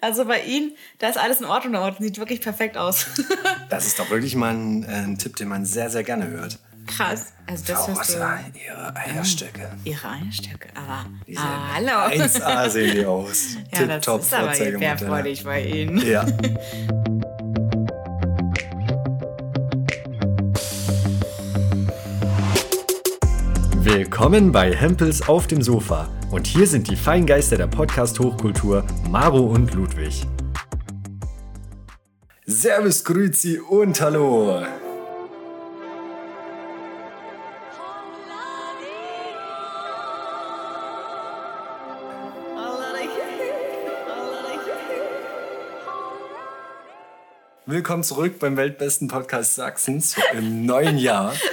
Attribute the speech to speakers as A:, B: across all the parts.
A: Also bei Ihnen, da ist alles in Ordnung unten, sieht wirklich perfekt aus.
B: Das ist doch wirklich mal ein, äh, ein Tipp, den man sehr, sehr gerne hört.
A: Krass. Also das
B: Frau. Rossler, Ihre Eierstöcke.
A: Ihre Eierstöcke, aber.
B: Die
A: Ah,
B: sehen
A: hallo.
B: 1A sehen die aus.
A: Ja, das
B: Tipptopp,
A: ist aber ehrfreudig bei Ihnen.
B: Ja. Willkommen bei Hempels auf dem Sofa. Und hier sind die Feingeister der Podcast-Hochkultur, Maro und Ludwig. Servus, Grüezi und Hallo. Willkommen zurück beim weltbesten Podcast Sachsens im neuen Jahr.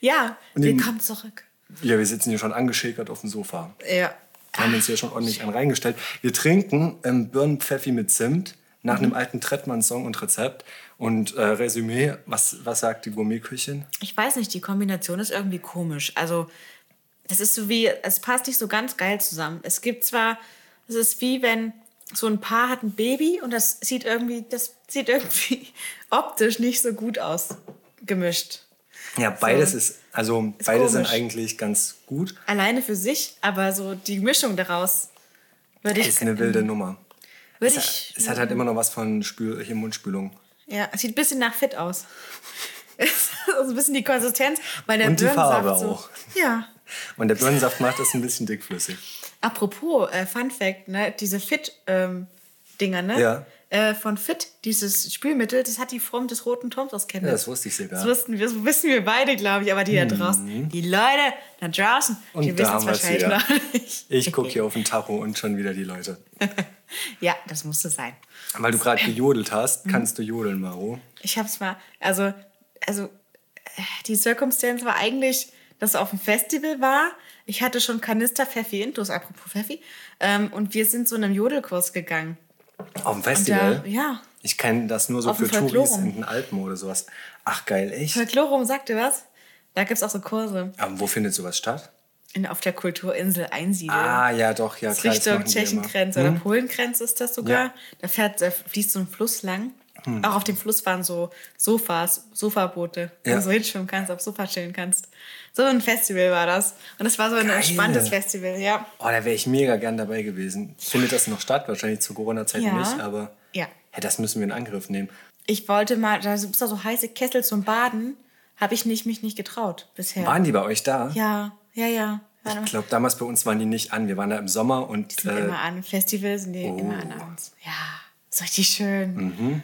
A: Ja, willkommen zurück.
B: Ja, wir sitzen hier schon angeschäkert auf dem Sofa.
A: Ja.
B: haben uns hier schon ordentlich einen reingestellt. Wir trinken ähm, Birnenpfeffi mit Zimt nach
A: Mhm.
B: einem alten Trettmann-Song und Rezept. Und äh, Resümee, was, was sagt die Gourmetküchin?
A: Ich weiß nicht, die Kombination ist irgendwie komisch. Also, das ist so wie, es passt nicht so ganz geil zusammen. Es gibt zwar, es ist wie wenn so ein Paar hat ein Baby und das sieht irgendwie, das sieht irgendwie optisch nicht so gut aus, gemischt.
B: Ja, beides ist, also
A: Ist
B: beide sind
A: komisch.
B: eigentlich ganz gut.
A: Alleine für sich, aber so die Mischung daraus würde ich.
B: Ist eine wilde Nummer.
A: Würde
B: Es,
A: ich.
B: es hat halt immer noch was von Spül hier Mundspülung.
A: Ja, es sieht ein bisschen nach Fit aus. also ein bisschen die Konsistenz, weil der
B: Und die Farbe
A: so.
B: auch.
A: Ja.
B: Und der Birnensaft macht das ein bisschen dickflüssig.
A: Apropos, äh, Fun Fact, ne, diese Fit-Dinger, ne?
B: Ja.
A: Äh, von Fit, dieses Spülmittel, das hat die Form des roten Toms aus
B: Ja,
A: Chemnitz.
B: das wusste ich sogar.
A: Das wussten wir, das wissen wir beide, glaube ich, aber die da draußen, die Leute da draußen,
B: Mhm. Und
A: die wissen es wahrscheinlich
B: wieder.
A: noch nicht.
B: Ich gucke hier auf den Tacho und schon wieder die Leute.
A: Ja, das musste sein.
B: Weil du gerade gejodelt hast,
A: Mhm.
B: kannst du jodeln, Maro.
A: Ich hab's mal, also, also äh, die Circumstance war eigentlich, dass es auf dem Festival war. Ich hatte schon Kanister Pfeffi intus, apropos Pfeffi. Ähm, und wir sind so in einem Jodelkurs gegangen.
B: Auf dem Festival?
A: da, ja.
B: Ich kenne das nur so
A: Auf
B: für Touris in den Alpen oder sowas. Ach geil, echt?
A: Folklorum sagte was? Da gibt's auch so Kurse.
B: Aber wo findet sowas statt?
A: In, auf der Kulturinsel Einsiedeln.
B: Ah, ja, doch, ja, klar.
A: Richtung
B: immer. Hm?
A: Tschechengrenze oder Polengrenze ist das sogar.
B: Ja.
A: Da fährt, da fließt so ein Fluss lang.
B: Hm.
A: Auch auf dem Fluss waren so Sofas, Sofaboote, wo
B: Ja.
A: du so hinschwimmen kannst, auf Sofa chillen kannst. So ein Festival war das. Und es war so ein
B: Geil.
A: entspanntes Festival, ja.
B: Oh, da wäre ich mega gern dabei gewesen. Findet das noch statt? Wahrscheinlich zu Corona-Zeiten
A: Ja.
B: nicht, aber
A: Ja.
B: hey, das müssen wir in Angriff nehmen.
A: Ich wollte mal, da gibt es da so heiße Kessel zum Baden, habe ich nicht, mich nicht getraut bisher.
B: Waren die bei euch da?
A: Ja, ja, ja.
B: Ich glaube, damals bei uns waren die nicht an. Wir waren da im Sommer und
A: Die sind
B: äh,
A: immer an. Festivals sind die
B: oh.
A: immer an uns. Ja, ist richtig schön.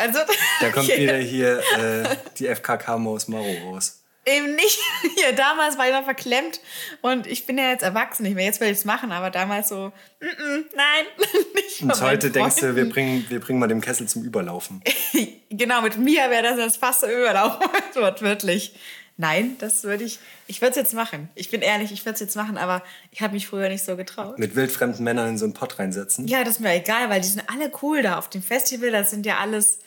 A: Also,
B: da kommt wieder hier äh, die FKK-Maus Maro raus.
A: Eben nicht. Ja, damals war ich noch verklemmt und ich bin ja jetzt erwachsen. Ich will jetzt will ich es machen, aber damals so, mm -mm, nein, nicht
B: Und heute denkst du, wir bringen, wir bringen mal dem Kessel zum Überlaufen.
A: Genau, mit mir wäre das jetzt fast so überlaufen, wortwörtlich. Nein, das würde ich, ich würde es jetzt machen. Ich bin ehrlich, ich würde es jetzt machen, aber ich habe mich früher nicht so getraut.
B: Mit wildfremden Männern in so einen Pott reinsetzen.
A: Ja, das ist mir egal, weil die sind alle cool da auf dem Festival. Das sind ja alles,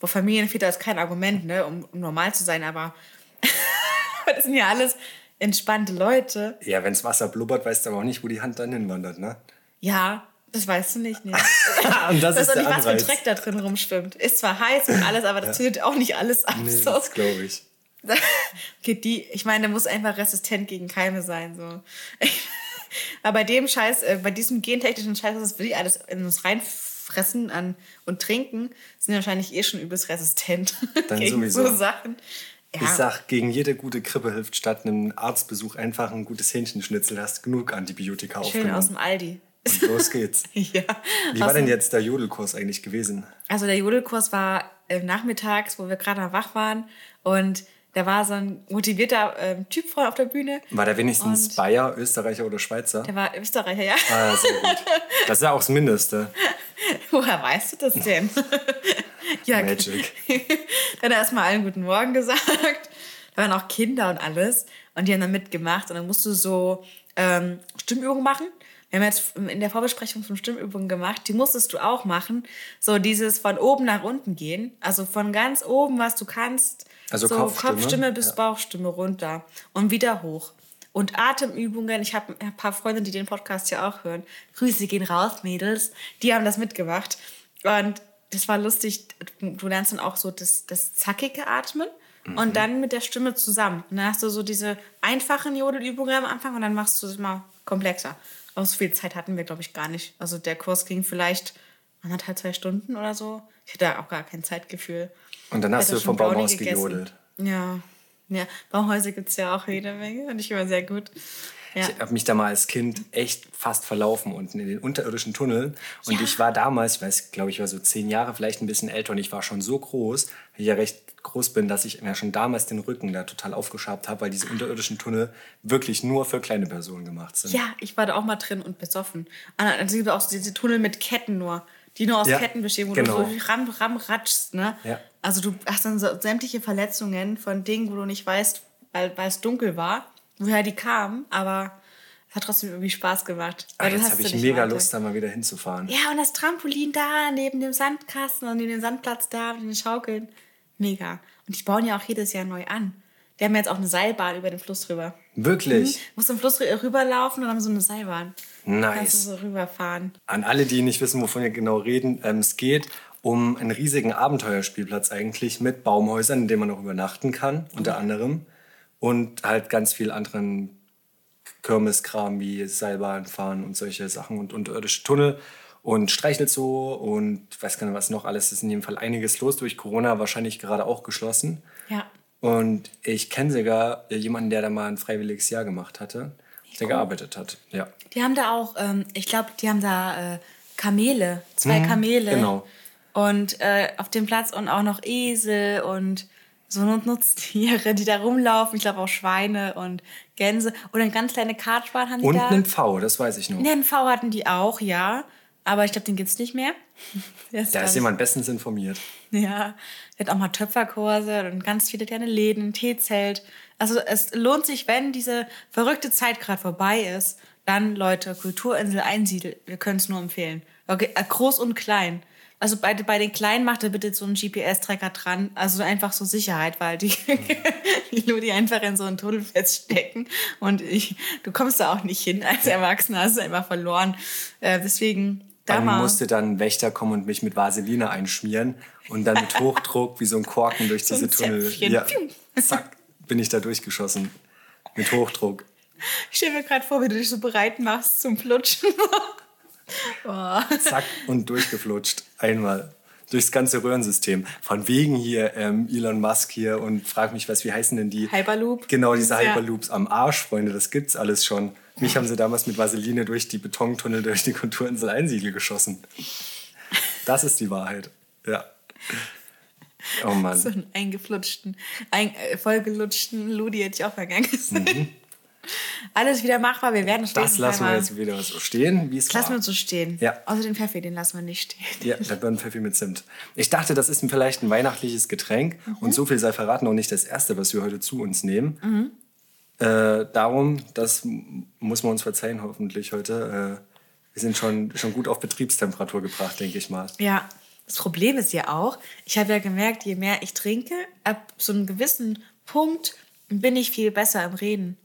A: wo Familienväter ist kein Argument, ne, um, um normal zu sein, aber das sind ja alles entspannte Leute.
B: Ja, wenns Wasser blubbert, weißt du aber auch nicht, wo die Hand dann hinwandert, ne?
A: Ja, das weißt du nicht. Ne?
B: Und das
A: weiß
B: ist
A: auch
B: der
A: nicht, was für ein
B: Anreiz.
A: Dreck da drin rumschwimmt. Ist zwar heiß und alles, aber das zündet auch nicht alles ab.
B: Nee,
A: so.
B: das glaube ich.
A: Okay, die, ich meine, der muss einfach resistent gegen Keime sein. So. Aber bei dem Scheiß, äh, bei diesem gentechnischen Scheiß, was wir alles in uns reinfressen an, und trinken, sind wahrscheinlich eh schon übelst resistent
B: Dann
A: gegen
B: sowieso.
A: so Sachen. Ja.
B: Ich sag, gegen jede gute Grippe hilft statt einem Arztbesuch einfach ein gutes Hähnchenschnitzel. Hast genug Antibiotika
A: Schön aus dem
B: aufgenommen.
A: Aldi.
B: Und los geht's.
A: ja.
B: Wie war denn jetzt der Jodelkurs eigentlich gewesen?
A: Also der Jodelkurs war äh, nachmittags, wo wir gerade wach waren. Und da war so ein motivierter ähm, Typ vorne auf der Bühne.
B: War der wenigstens
A: Und-
B: Bayer, Österreicher oder Schweizer?
A: Der war Österreicher, ja.
B: Ah, sehr gut. Das ist ja auch das Mindeste.
A: Woher weißt du das denn? ja,
B: Magic.
A: Dann hat er erstmal allen guten Morgen gesagt. Da waren auch Kinder und alles. Und die haben dann mitgemacht. Und dann musst du so ähm, Stimmübungen machen. Wir haben jetzt in der Vorbesprechung von Stimmübungen gemacht. Die musstest du auch machen. So dieses von oben nach unten gehen. Also von ganz oben, was du kannst.
B: Also
A: so
B: Kopfstimme?
A: Kopfstimme bis
B: Ja.
A: Bauchstimme runter. Und wieder hoch. und Atemübungen. Ich habe ein paar Freunde, die den Podcast ja auch hören. Grüße gehen raus, Mädels. Die haben das mitgemacht. Und das war lustig. Du lernst dann auch so das, das zackige Atmen und dann mit der Stimme zusammen. Und dann hast du so diese einfachen Jodelübungen am Anfang und dann machst du es mal komplexer. Aber so viel Zeit hatten wir, glaube ich, gar nicht. Also der Kurs ging vielleicht anderthalb, zwei Stunden oder so. Ich hatte auch gar kein Zeitgefühl.
B: Und dann hast du vom
A: gegessen.
B: gejodelt.
A: Ja. Ja, Baumhäuser gibt es ja auch jede Menge und ich war sehr gut. Ja.
B: Ich habe mich da mal als Kind echt fast verlaufen unten in den unterirdischen Tunneln. Und ich war damals, ich weiß, glaube ich, war so zehn Jahre, vielleicht ein bisschen älter und ich war schon so groß, weil ich ja recht groß bin, dass ich mir schon damals den Rücken da total aufgeschabt habe, weil diese unterirdischen Tunnel wirklich nur für kleine Personen gemacht sind.
A: ja, ich war da auch mal drin und besoffen. Also es gibt auch diese Tunnel mit Ketten nur, die nur aus
B: Ja,
A: Ketten bestehen, wo
B: genau.
A: du so ram, ram, ratschst. Ne?
B: Ja.
A: Also du hast dann so sämtliche Verletzungen von Dingen, wo du nicht weißt, weil, weil es dunkel war, woher die kamen, aber es hat trotzdem irgendwie Spaß gemacht. Du
B: jetzt habe ich mega
A: weiter.
B: Lust, da mal wieder hinzufahren.
A: Ja, und das Trampolin da neben dem Sandkasten und den Sandplatz da mit den Schaukeln. Mega. Und die bauen ja auch jedes Jahr neu an. Die haben jetzt auch eine Seilbahn über den Fluss rüber.
B: Wirklich?
A: Du musst im Fluss rü- rüberlaufen und haben so eine Seilbahn. Kannst du
B: Nice.
A: so rüberfahren.
B: An alle, die nicht wissen, wovon wir genau reden, ähm, es geht um einen riesigen Abenteuerspielplatz eigentlich mit Baumhäusern, in denen man auch übernachten kann, unter anderem. Und halt ganz viel anderen Kirmeskram wie Seilbahn fahren und solche Sachen und unterirdische Tunnel und Streichelzoo und weiß gar nicht, was noch alles. Es ist in jedem Fall einiges los durch Corona, wahrscheinlich gerade auch geschlossen.
A: Ja.
B: Und ich kenne sogar jemanden, der da mal ein freiwilliges Jahr gemacht hatte, der gearbeitet hat. Ja.
A: Die haben da auch, ähm, ich glaube, die haben da äh, Kamele, zwei Kamele.
B: genau.
A: Und äh, auf dem Platz und auch noch Esel und so Nut- Nutztiere, die da rumlaufen. Ich glaube auch Schweine und Gänse. Und eine ganz kleine Kartbahn haben die
B: Und
A: da.
B: einen V, das weiß ich noch.
A: Den V hatten die auch, ja. Aber ich glaube, den gibt's nicht mehr. Der
B: Da ist jemand bestens informiert.
A: Ja, der hat auch mal Töpferkurse und ganz viele kleine Läden, ein Teezelt. Also es lohnt sich, wenn diese verrückte Zeit gerade vorbei ist, dann Leute, Kulturinsel einsiedeln. Wir können es nur empfehlen. Okay, äh, groß und klein. Also bei, bei den Kleinen macht er bitte so einen GPS-Tracker dran. Also einfach so Sicherheit, weil die, die Ludi einfach in so einen Tunnel feststecken. Und ich, du kommst da auch nicht hin als Erwachsener, hast du einfach verloren. Äh, deswegen da
B: Dann
A: mal.
B: musste dann ein Wächter kommen und mich mit Vaseline einschmieren und dann mit Hochdruck wie so ein Korken durch
A: So
B: diese Tunnel.
A: Zäpfchen.
B: Ja, zack, bin ich da durchgeschossen. Mit Hochdruck.
A: Ich stelle mir gerade vor, wie du dich so bereit machst zum Plutschen. Boah.
B: Zack und durchgeflutscht. Einmal. Durchs ganze Röhrensystem. Von wegen hier ähm, Elon Musk hier und frag mich was, wie heißen denn die?
A: Hyperloop.
B: Genau, diese
A: Ja.
B: Hyperloops am Arsch, Freunde, das gibt's alles schon. Mich haben sie damals mit Vaseline durch die Betontunnel durch die Kulturinsel Einsiedel geschossen. Das ist die Wahrheit. Ja. Oh Mann.
A: So einen eingeflutschten, ein, äh, vollgelutschten Ludi hätte ich auch vergangen. Alles wieder machbar. Wir werden stehen.
B: Mhm. Das lassen wir jetzt wieder so stehen, wie es
A: Lassen wir
B: war.
A: uns so stehen.
B: Ja.
A: Außer den Pfeffi, den lassen wir nicht stehen.
B: Ja, der Birnenpfeffi mit Zimt. Ich dachte, das ist vielleicht ein weihnachtliches Getränk
A: Mhm.
B: und so viel sei verraten noch nicht das erste, was wir heute zu uns nehmen. Äh, darum, das muss man uns verzeihen hoffentlich heute. Äh, wir sind schon, schon gut auf Betriebstemperatur gebracht, denke ich mal.
A: Ja. Das Problem ist ja auch, ich habe ja gemerkt, je mehr ich trinke, ab so einem gewissen Punkt bin ich viel besser im Reden.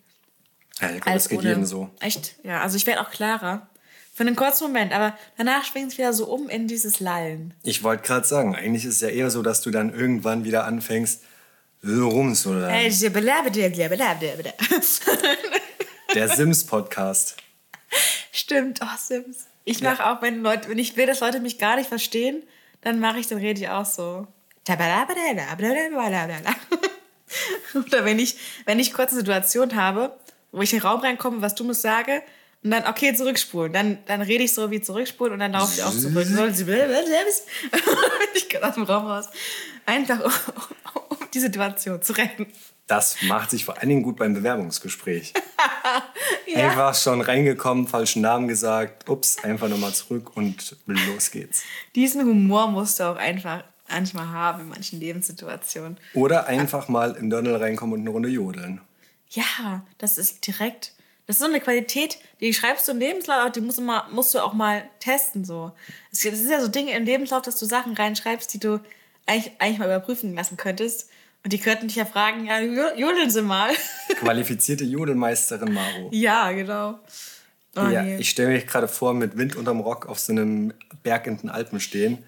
B: Ja, ich
A: als
B: das geht
A: ohne.
B: jedem so.
A: Echt? Ja, also ich werde auch klarer. Für einen kurzen Moment, aber danach schwingt es wieder so um in dieses Lallen.
B: Ich wollte gerade sagen, eigentlich ist es ja eher so, dass du dann irgendwann wieder anfängst, so rum zu
A: Hey.
B: Der Sims-Podcast.
A: Stimmt, oh Sims. Ich mache auch, wenn Leute, wenn ich will, dass Leute mich gar nicht verstehen, dann mache ich, dann rede ich auch so. Oder wenn ich, wenn ich kurze Situation habe, wo ich in den Raum reinkomme, was Dummes sage, und dann, okay, zurückspulen. Dann, dann rede ich so wie zurückspulen und dann laufe ich auch zurück. ich gehe aus dem Raum raus. Einfach, um, um die Situation zu retten.
B: Das macht sich vor allen Dingen gut beim Bewerbungsgespräch. Einfach schon reingekommen, falschen Namen gesagt, ups, einfach nochmal zurück und los geht's.
A: Diesen Humor musst du auch einfach manchmal haben in manchen Lebenssituationen.
B: Oder einfach mal in Donnel reinkommen und eine Runde jodeln.
A: Ja, das ist direkt. Das ist so eine Qualität, die schreibst du im Lebenslauf, aber die musst du, mal, musst du auch mal testen. So. Es ist ja so Dinge im Lebenslauf, dass du Sachen reinschreibst, die du eigentlich, eigentlich mal überprüfen lassen könntest. Und die könnten dich ja fragen, ja, jodeln Sie mal.
B: Qualifizierte Jodelmeisterin Maro.
A: ja, genau. Oh,
B: ja,
A: nee.
B: ich stelle mich gerade vor, mit Wind unterm Rock auf so einem Berg in den Alpen stehen.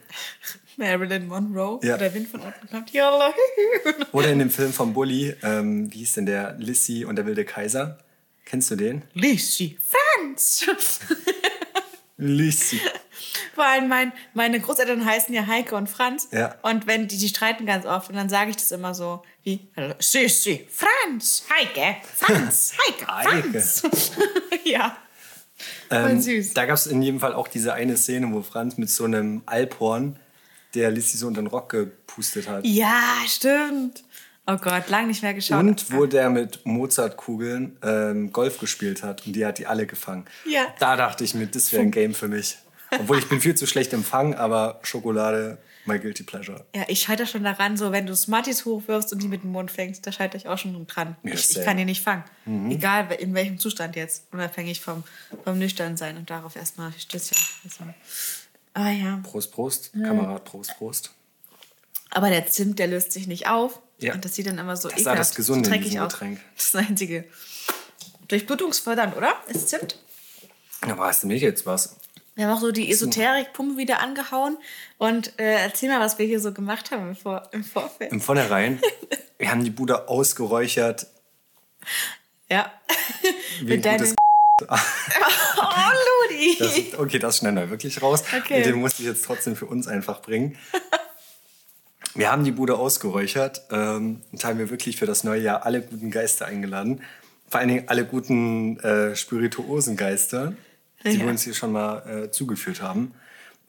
A: Marilyn Monroe,
B: Ja.
A: wo der Wind von unten kommt. Ja,
B: Oder in dem Film von Bully, ähm, wie hieß denn der? Lissy und der wilde Kaiser. Kennst du den?
A: Lissy Franz.
B: Lissy.
A: Vor allem mein, meine Großeltern heißen ja Heike und Franz.
B: Ja.
A: Und wenn die, die streiten ganz oft und dann sage ich das immer so wie Sissi, Franz, Heike, Franz, Heike,
B: Heike.
A: Franz. ja. Voll
B: Ähm,
A: süß.
B: Da gab es in jedem Fall auch diese eine Szene, wo Franz mit so einem Alphorn der Lissy so unter den Rock gepustet hat.
A: Ja, stimmt. Oh Gott, lang nicht mehr geschaut.
B: Und wo der mit Mozartkugeln ähm, Golf gespielt hat und die hat die alle gefangen.
A: Ja.
B: Da dachte ich mir, das wäre ein Game für mich. Obwohl ich bin viel zu schlecht im Fangen, aber Schokolade, my guilty pleasure.
A: Ja, ich scheitere schon daran, so wenn du Smarties hochwirfst und die mit dem Mund fängst, da scheitere ich auch schon dran.
B: Ja,
A: ich, ich kann die nicht fangen. Egal in welchem Zustand jetzt. Unabhängig vom, vom Nüchternsein und darauf erstmal Stößchen. Also, aber ja.
B: Prost, Prost. Kamerad, Prost, Prost.
A: Aber der Zimt, der löst sich nicht auf.
B: Ja.
A: Und das sieht dann immer so
B: Das ist auch das Gesunde in
A: dreckig
B: diesem. Getränk.
A: Das ist das einzige. Durchblutungsfördernd, oder? Ist Zimt?
B: Aber hast du mich jetzt was?
A: Wir haben auch so die Esoterik-Pumpe wieder angehauen. Und äh, erzähl mal, was wir hier so gemacht haben im, Vor im Vorfeld.
B: Im Vornherein, wir haben die Bude ausgeräuchert.
A: Ja.
B: Wie ein gutes
A: Oh, Ludi!
B: Das, okay, das schneiden wir wirklich raus.
A: Okay.
B: Den musste ich jetzt trotzdem für uns einfach bringen. Wir haben die Bude ausgeräuchert ähm, und haben wir wirklich für das neue Jahr alle guten Geister eingeladen. Vor allen Dingen alle guten äh, spirituosen Geister, die
A: Ja.
B: wir uns hier schon mal äh, zugeführt haben.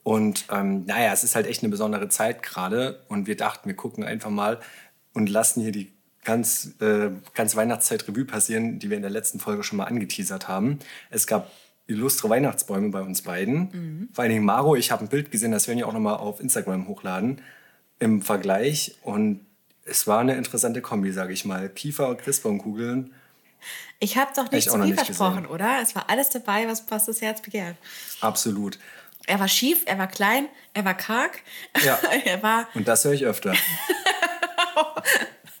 B: Und ähm, naja, es ist halt echt eine besondere Zeit gerade. Und wir dachten, wir gucken einfach mal und lassen hier die ganz, äh, ganz Weihnachtszeit Revue passieren, die wir in der letzten Folge schon mal angeteasert haben. Es gab illustre Weihnachtsbäume bei uns beiden. Vor allen Dingen Maro, ich habe ein Bild gesehen, das werden wir auch noch mal auf Instagram hochladen, im Vergleich. Und es war eine interessante Kombi, sage ich mal. Kiefer und Christbaumkugeln.
A: Ich habe doch nicht zu viel
B: nicht
A: versprochen,
B: gesehen.
A: oder? Es war alles dabei, was, was das Herz begehrt.
B: Absolut.
A: Er war schief, er war klein, er war karg.
B: Ja.
A: er war,
B: Und das höre ich öfter.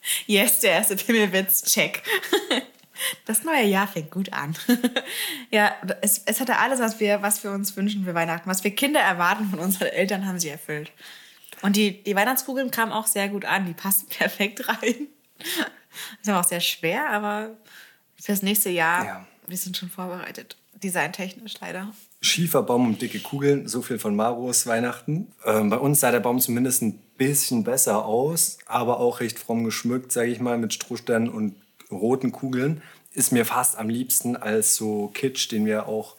A: yes, der erste Pimmelwitz, check. Das neue Jahr fängt gut an. ja, es, es hatte alles, was wir, was wir uns wünschen für Weihnachten. Was wir Kinder erwarten von unseren Eltern, haben sie erfüllt. Und die, die Weihnachtskugeln kamen auch sehr gut an. Die passen perfekt rein. Das war auch sehr schwer, aber fürs nächste Jahr,
B: Ja.
A: wir sind schon vorbereitet. Designtechnisch leider.
B: Schiefer Baum und dicke Kugeln, so viel von Maros Weihnachten. Ähm, bei uns sah der Baum zumindest ein bisschen besser aus, aber auch recht fromm geschmückt, sage ich mal, mit Strohsternen und roten Kugeln. Ist mir fast am liebsten als so Kitsch, den wir auch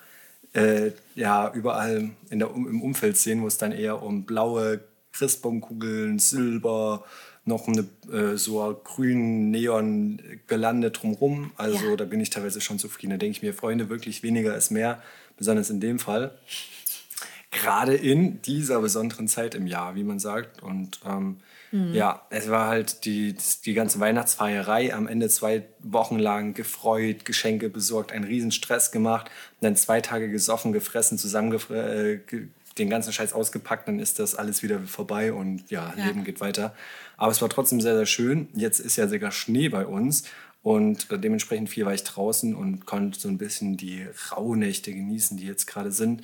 B: äh, ja, überall in der, im Umfeld sehen, wo es dann eher um blaue Christbaumkugeln, Silber, noch eine äh, so grün Neon-Gelande drumrum. Also
A: Ja.
B: da bin ich teilweise schon zufrieden. Da denke ich mir, Freunde, wirklich weniger ist mehr, besonders in dem Fall. Gerade in dieser besonderen Zeit im Jahr, wie man sagt. Und ähm, ja, es war halt die, die ganze Weihnachtsfeierei am Ende zwei Wochen lang gefreut, Geschenke besorgt, einen riesen Stress gemacht, und dann zwei Tage gesoffen, gefressen, zusammengefressen. Äh, ge- den ganzen Scheiß ausgepackt, dann ist das alles wieder vorbei und ja,
A: Ja.
B: Leben geht weiter. Aber es war trotzdem sehr, sehr schön. Jetzt ist ja sogar Schnee bei uns und äh, dementsprechend viel war ich draußen und konnte so ein bisschen die Rauhnächte genießen, die jetzt gerade sind.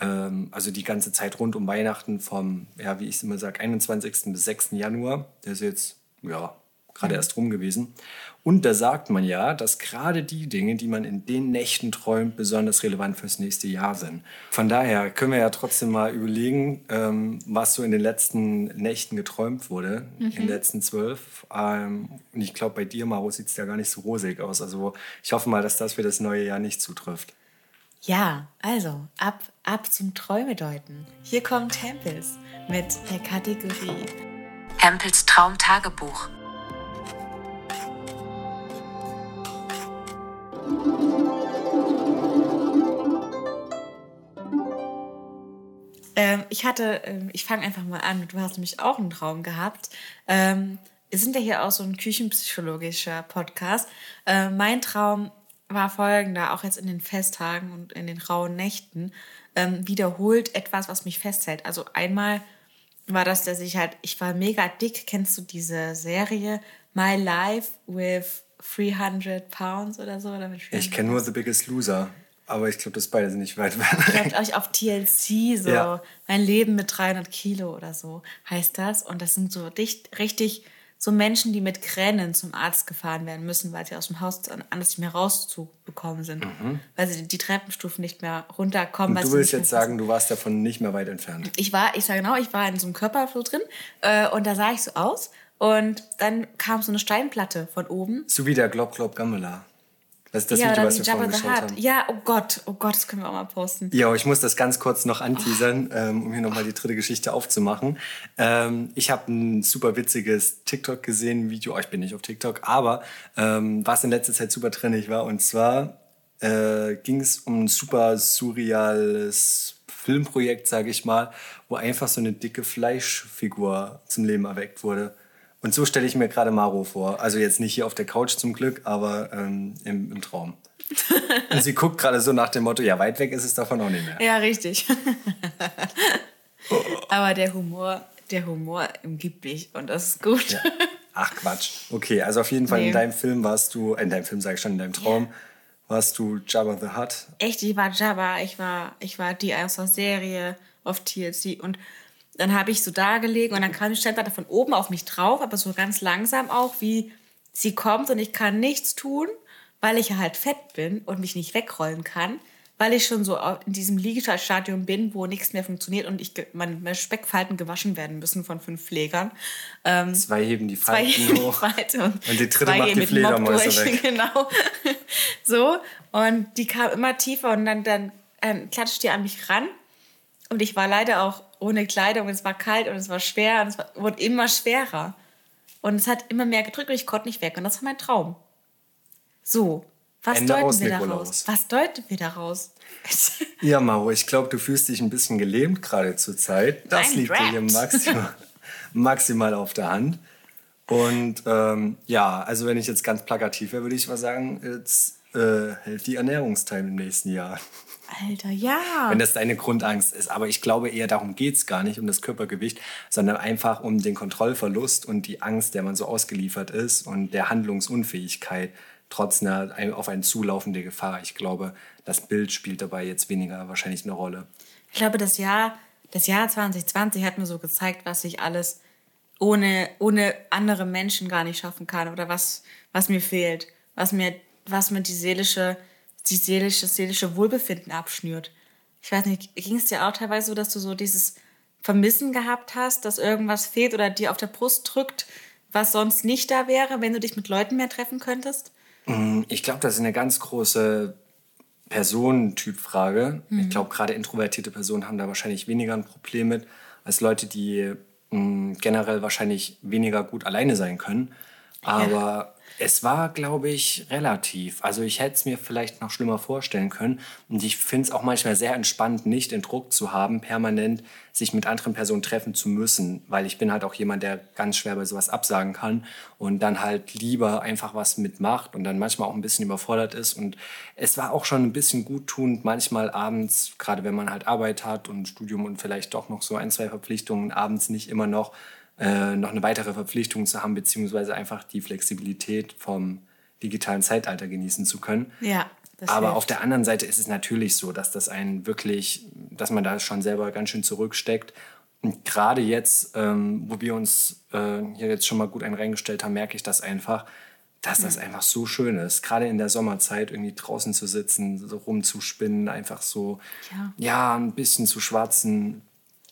B: Ähm, also die ganze Zeit rund um Weihnachten vom, ja, wie ich es immer sage, 21. bis 6. Januar. Der ist jetzt, ja, gerade erst rum gewesen. Und da sagt man ja, dass gerade die Dinge, die man in den Nächten träumt, besonders relevant fürs nächste Jahr sind. Von daher können wir ja trotzdem mal überlegen, ähm, was so in den letzten Nächten geträumt wurde, in den letzten zwölf. Ähm, und ich glaube, bei dir, Maro, sieht es ja gar nicht so rosig aus. Also ich hoffe mal, dass das für das neue Jahr nicht zutrifft.
A: Ja, also ab, ab zum Träume deuten. Hier kommt Tempels mit der Kategorie.
C: Hempels Traumtagebuch.
A: Ähm, ich hatte, ähm, ich fange einfach mal an. Du hast nämlich auch einen Traum gehabt. Ähm, wir sind ja hier auch so ein küchenpsychologischer Podcast. Äh, mein Traum war folgender, auch jetzt in den Festtagen und in den rauen Nächten, ähm, wiederholt etwas, was mich festhält. Also einmal war das, dass ich halt, ich war mega dick. Kennst du diese Serie My Life with 300 Pounds oder so. Oder
B: Ich kenne nur The Biggest Loser. Aber ich glaube, das beide sind nicht weit
A: Vielleicht euch auf TLC so.
B: Ja.
A: Mein Leben mit 300 Kilo oder so heißt das. Und das sind so dicht, richtig so Menschen, die mit Kränen zum Arzt gefahren werden müssen, weil sie aus dem Haus anders nicht mehr rauszubekommen sind. Weil sie die Treppenstufen nicht mehr runterkommen.
B: Du willst jetzt sagen, du warst davon nicht mehr weit entfernt.
A: ich war, ich sage genau, ich war in so einem Körperflow drin äh, und da sah ich so aus und dann kam so eine Steinplatte von oben.
B: So wie der Glob Glob Gamela. Das ist das
A: ja,
B: Video, was wir vorhin geschaut haben.
A: Ja, oh Gott, oh Gott, das können wir auch mal posten.
B: Ja, ich muss das ganz kurz noch anteasern, ähm, um hier nochmal die dritte Geschichte aufzumachen. Ähm, ich habe ein super witziges TikTok gesehen, Video, oh, ich bin nicht auf TikTok, aber ähm, was in letzter Zeit super trendig war. Und zwar äh, ging es um ein super surreales Filmprojekt, sage ich mal, wo einfach so eine dicke Fleischfigur zum Leben erweckt wurde. Und so stelle ich mir gerade Maro vor. Also jetzt nicht hier auf der Couch zum Glück, aber ähm, im, im Traum. Und sie guckt gerade so nach dem Motto, ja, weit weg ist es davon auch nicht mehr.
A: Ja, richtig. Aber der Humor, der Humor umgibt mich und das ist gut.
B: Ja. Ach Quatsch. Okay, also auf jeden Fall
A: Nee.
B: in deinem Film warst du, in deinem Film sage ich schon, in deinem Traum warst du Jabba the Hutt.
A: Echt, ich war Jabba, ich war, ich war die aus der Serie auf TLC und dann habe ich so da gelegen und dann kam die Steinplatte von oben auf mich drauf, aber so ganz langsam auch, wie sie kommt und ich kann nichts tun, weil ich ja halt fett bin und mich nicht wegrollen kann, weil ich schon so in diesem Liegestadium bin, wo nichts mehr funktioniert und ich meine Speckfalten gewaschen werden müssen von fünf Pflegern. Ähm,
B: Zwei heben die
A: zwei
B: Falten
A: heben die
B: hoch.
A: Falte und,
B: Und die dritte
A: zwei
B: macht die Fledermäuse weg.
A: Genau. so. Und die kam immer tiefer und dann, dann ähm, klatscht die an mich ran. Und ich war leider auch ohne Kleidung. Es war kalt und es war schwer und es war, wurde immer schwerer. Und es hat immer mehr gedrückt und ich konnte nicht weg. Und das war mein Traum. So. Was
B: Ende
A: deuten
B: aus,
A: wir
B: Nikolaus.
A: daraus? Was deuten wir daraus?
B: Ja, Maro, ich glaube, du fühlst dich ein bisschen gelähmt gerade zur Zeit. Das
A: I'm
B: liegt dir hier
A: wrapped.
B: maximal, maximal auf der Hand. Und ähm, ja, also wenn ich jetzt ganz plakativ wäre, würde ich mal sagen, jetzt äh, hält die Ernährungsteil im nächsten Jahr.
A: Alter, ja.
B: wenn das deine Grundangst ist. Aber ich glaube eher, darum geht es gar nicht, um das Körpergewicht, sondern einfach um den Kontrollverlust und die Angst, der man so ausgeliefert ist und der Handlungsunfähigkeit trotz einer ein- auf einen zulaufende Gefahr. Ich glaube, das Bild spielt dabei jetzt weniger wahrscheinlich eine Rolle.
A: Ich glaube, das Jahr, das Jahr 2020 hat mir so gezeigt, was ich alles ohne, ohne andere Menschen gar nicht schaffen kann oder was, was mir fehlt, was mir, was mir die seelische, die seelische, seelische Wohlbefinden abschnürt. Ich weiß nicht, ging es dir auch teilweise so, dass du so dieses Vermissen gehabt hast, dass irgendwas fehlt oder dir auf der Brust drückt, was sonst nicht da wäre, wenn du dich mit Leuten mehr treffen könntest?
B: Ich glaube, das ist eine ganz große Personentypfrage. Ich glaube, gerade introvertierte Personen haben da wahrscheinlich weniger ein Problem mit, als Leute, die mh, generell wahrscheinlich weniger gut alleine sein können. Aber es war, glaube ich, relativ. Also ich hätte es mir vielleicht noch schlimmer vorstellen können. Und ich finde es auch manchmal sehr entspannt, nicht den Druck zu haben, permanent sich mit anderen Personen treffen zu müssen. Weil ich bin halt auch jemand, der ganz schwer bei sowas absagen kann und dann halt lieber einfach was mitmacht und dann manchmal auch ein bisschen überfordert ist. Und es war auch schon ein bisschen guttunend, manchmal abends, gerade wenn man halt Arbeit hat und Studium und vielleicht doch noch so ein, zwei Verpflichtungen, abends nicht immer noch äh, noch eine weitere Verpflichtung zu haben, beziehungsweise einfach die Flexibilität vom digitalen Zeitalter genießen zu können.
A: Ja, das
B: Aber
A: hilft.
B: auf der anderen Seite ist es natürlich so, dass das einen wirklich, dass man da schon selber ganz schön zurücksteckt. Und gerade jetzt, ähm, wo wir uns äh, hier jetzt schon mal gut einen reingestellt haben, merke ich das einfach, dass das einfach so schön ist. Gerade in der Sommerzeit irgendwie draußen zu sitzen, so rumzuspinnen, einfach so,
A: Ja.
B: ja, ein bisschen zu schwatzen,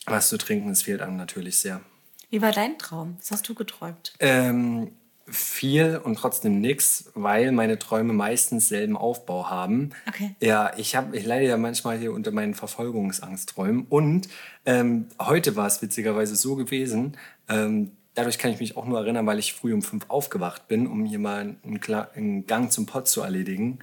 B: was zu trinken, das fehlt einem natürlich sehr.
A: Wie war dein Traum? Was hast du geträumt?
B: Ähm, viel und trotzdem nix, weil meine Träume meistens selben Aufbau haben.
A: Okay.
B: Ja, ich habe, ich leide ja manchmal hier unter meinen Verfolgungsangstträumen. Und ähm, heute war es witzigerweise so gewesen. Ähm, dadurch kann ich mich auch nur erinnern, weil ich früh um fünf aufgewacht bin, um hier mal einen, Kla- einen Gang zum Pott zu erledigen.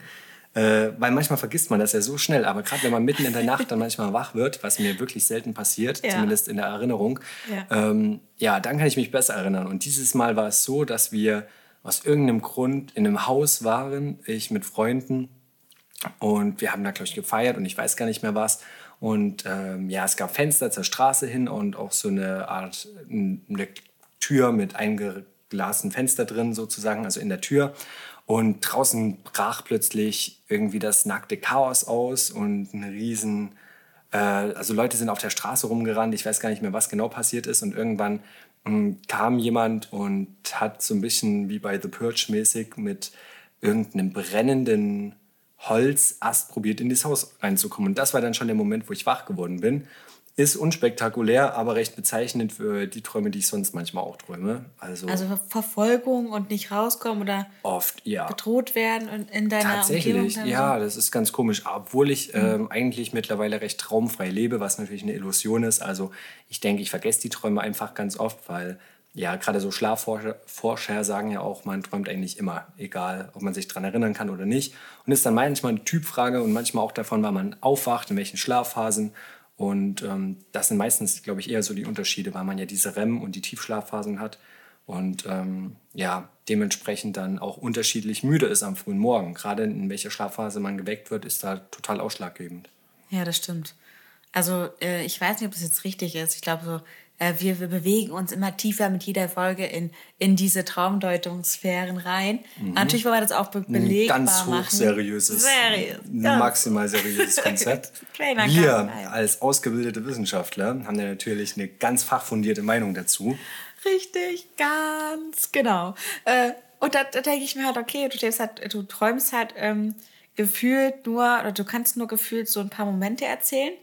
B: Äh, weil manchmal vergisst man das ja so schnell, aber gerade wenn man mitten in der Nacht dann manchmal wach wird, was mir wirklich selten passiert,
A: Ja.
B: zumindest in der Erinnerung,
A: Ja.
B: ähm, ja, dann kann ich mich besser erinnern. Und dieses Mal war es so, dass wir aus irgendeinem Grund in einem Haus waren, ich mit Freunden, und wir haben da, glaube ich, gefeiert und ich weiß gar nicht mehr was. Und ähm, ja, es gab Fenster zur Straße hin und auch so eine Art eine Tür mit Glas ein Fenster drin sozusagen, also in der Tür. Und draußen brach plötzlich irgendwie das nackte Chaos aus und ein riesen, äh, also Leute sind auf der Straße rumgerannt. Ich weiß gar nicht mehr, was genau passiert ist. Und irgendwann mh, kam jemand und hat so ein bisschen wie bei The Purge mäßig mit irgendeinem brennenden Holzast probiert, in das Haus reinzukommen. Und das war dann schon der Moment, wo ich wach geworden bin. Ist unspektakulär, aber recht bezeichnend für die Träume, die ich sonst manchmal auch träume. Also,
A: Also Ver- Verfolgung und nicht rauskommen oder
B: oft, ja.
A: bedroht werden und in deiner
B: Tatsächlich,
A: Umgebung.
B: ja,
A: so.
B: das ist ganz komisch. Obwohl ich ähm, eigentlich mittlerweile recht traumfrei lebe, was natürlich eine Illusion ist. Also ich denke, ich vergesse die Träume einfach ganz oft, weil ja, gerade so Schlafforscher Forscher sagen ja auch, man träumt eigentlich immer, egal ob man sich daran erinnern kann oder nicht. Und ist dann manchmal eine Typfrage und manchmal auch davon, wann man aufwacht, in welchen Schlafphasen. Und ähm, das sind meistens, glaube ich, eher so die Unterschiede, weil man ja diese REM- und die Tiefschlafphasen hat und ähm, ja, dementsprechend dann auch unterschiedlich müde ist am frühen Morgen. Gerade in welcher Schlafphase man geweckt wird, ist da total ausschlaggebend.
A: Ja, das stimmt. Also äh, ich weiß nicht, ob das jetzt richtig ist. Ich glaube so, äh, wir, wir bewegen uns immer tiefer mit jeder Folge in, in diese Traumdeutungssphären rein. Natürlich wollen wir das auch be belegbar
B: Mhm. Ganz
A: machen.
B: hochseriöses,
A: Seriös.
B: ein
A: Ganz
B: maximal seriöses Konzept. Wir als ausgebildete Wissenschaftler haben da natürlich eine ganz fachfundierte Meinung dazu.
A: Richtig, ganz genau. Äh, und da, da denke ich mir halt, okay, du, stehst halt, du träumst halt ähm, gefühlt nur, oder du kannst nur gefühlt so ein paar Momente erzählen,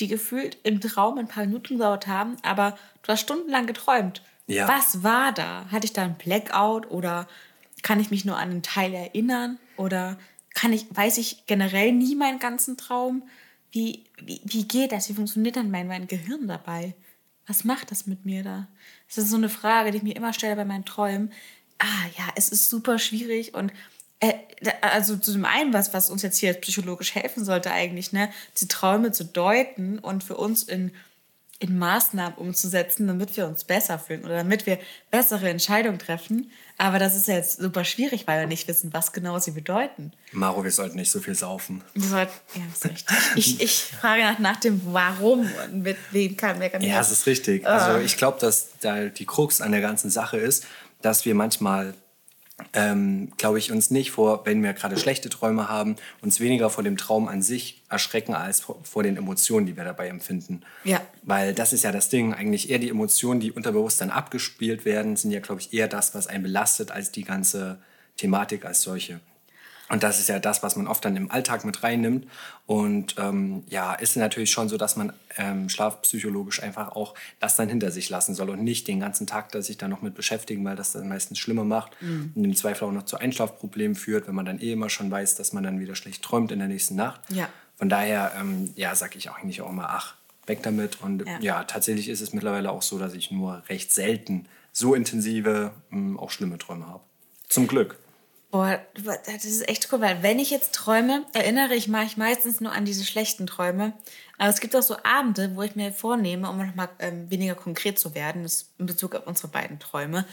A: die gefühlt im Traum ein paar Minuten gedauert haben, aber du hast stundenlang geträumt.
B: Ja.
A: Was war da? Hatte ich da einen Blackout oder kann ich mich nur an einen Teil erinnern? Oder kann ich, weiß ich generell nie meinen ganzen Traum? Wie, wie, wie geht das? Wie funktioniert dann mein, mein Gehirn dabei? Was macht das mit mir da? Das ist so eine Frage, die ich mir immer stelle bei meinen Träumen. Ah ja, es ist super schwierig und also zu dem einen, was, was uns jetzt hier psychologisch helfen sollte eigentlich, ne, die Träume zu deuten und für uns in, in Maßnahmen umzusetzen, damit wir uns besser fühlen oder damit wir bessere Entscheidungen treffen. Aber das ist jetzt super schwierig, weil wir nicht wissen, was genau sie bedeuten.
B: Maro, wir sollten nicht so viel saufen.
A: Wir sollten, ja, das ist richtig. Ich, ich frage nach, nach dem Warum und mit wem kann, wer kann
B: Ja, es ist richtig. Also ich glaube, dass da die Krux an der ganzen Sache ist, dass wir manchmal, ähm, glaube ich, uns nicht vor, wenn wir gerade schlechte Träume haben, uns weniger vor dem Traum an sich erschrecken als vor, vor den Emotionen, die wir dabei empfinden.
A: Ja.
B: Weil das ist ja das Ding, eigentlich eher die Emotionen, die unterbewusst dann abgespielt werden, sind ja, glaube ich, eher das, was einen belastet, als die ganze Thematik als solche. Und das ist ja das, was man oft dann im Alltag mit reinnimmt. Und ähm, ja, ist natürlich schon so, dass man ähm, schlafpsychologisch einfach auch das dann hinter sich lassen soll und nicht den ganzen Tag da sich da noch mit beschäftigen, weil das dann meistens schlimmer macht und im Zweifel auch noch zu Einschlafproblemen führt, wenn man dann eh immer schon weiß, dass man dann wieder schlecht träumt in der nächsten Nacht.
A: Ja.
B: Von daher, ähm, ja, sag ich auch eigentlich auch immer, ach, weg damit. Und
A: Ja.
B: ja. tatsächlich ist es mittlerweile auch so, dass ich nur recht selten so intensive, ähm, auch schlimme Träume habe. Zum Glück.
A: Boah, das ist echt cool, weil wenn ich jetzt träume, erinnere ich mich meistens nur an diese schlechten Träume. Aber es gibt auch so Abende, wo ich mir vornehme, um nochmal ähm, weniger konkret zu werden, das in Bezug auf unsere beiden Träume.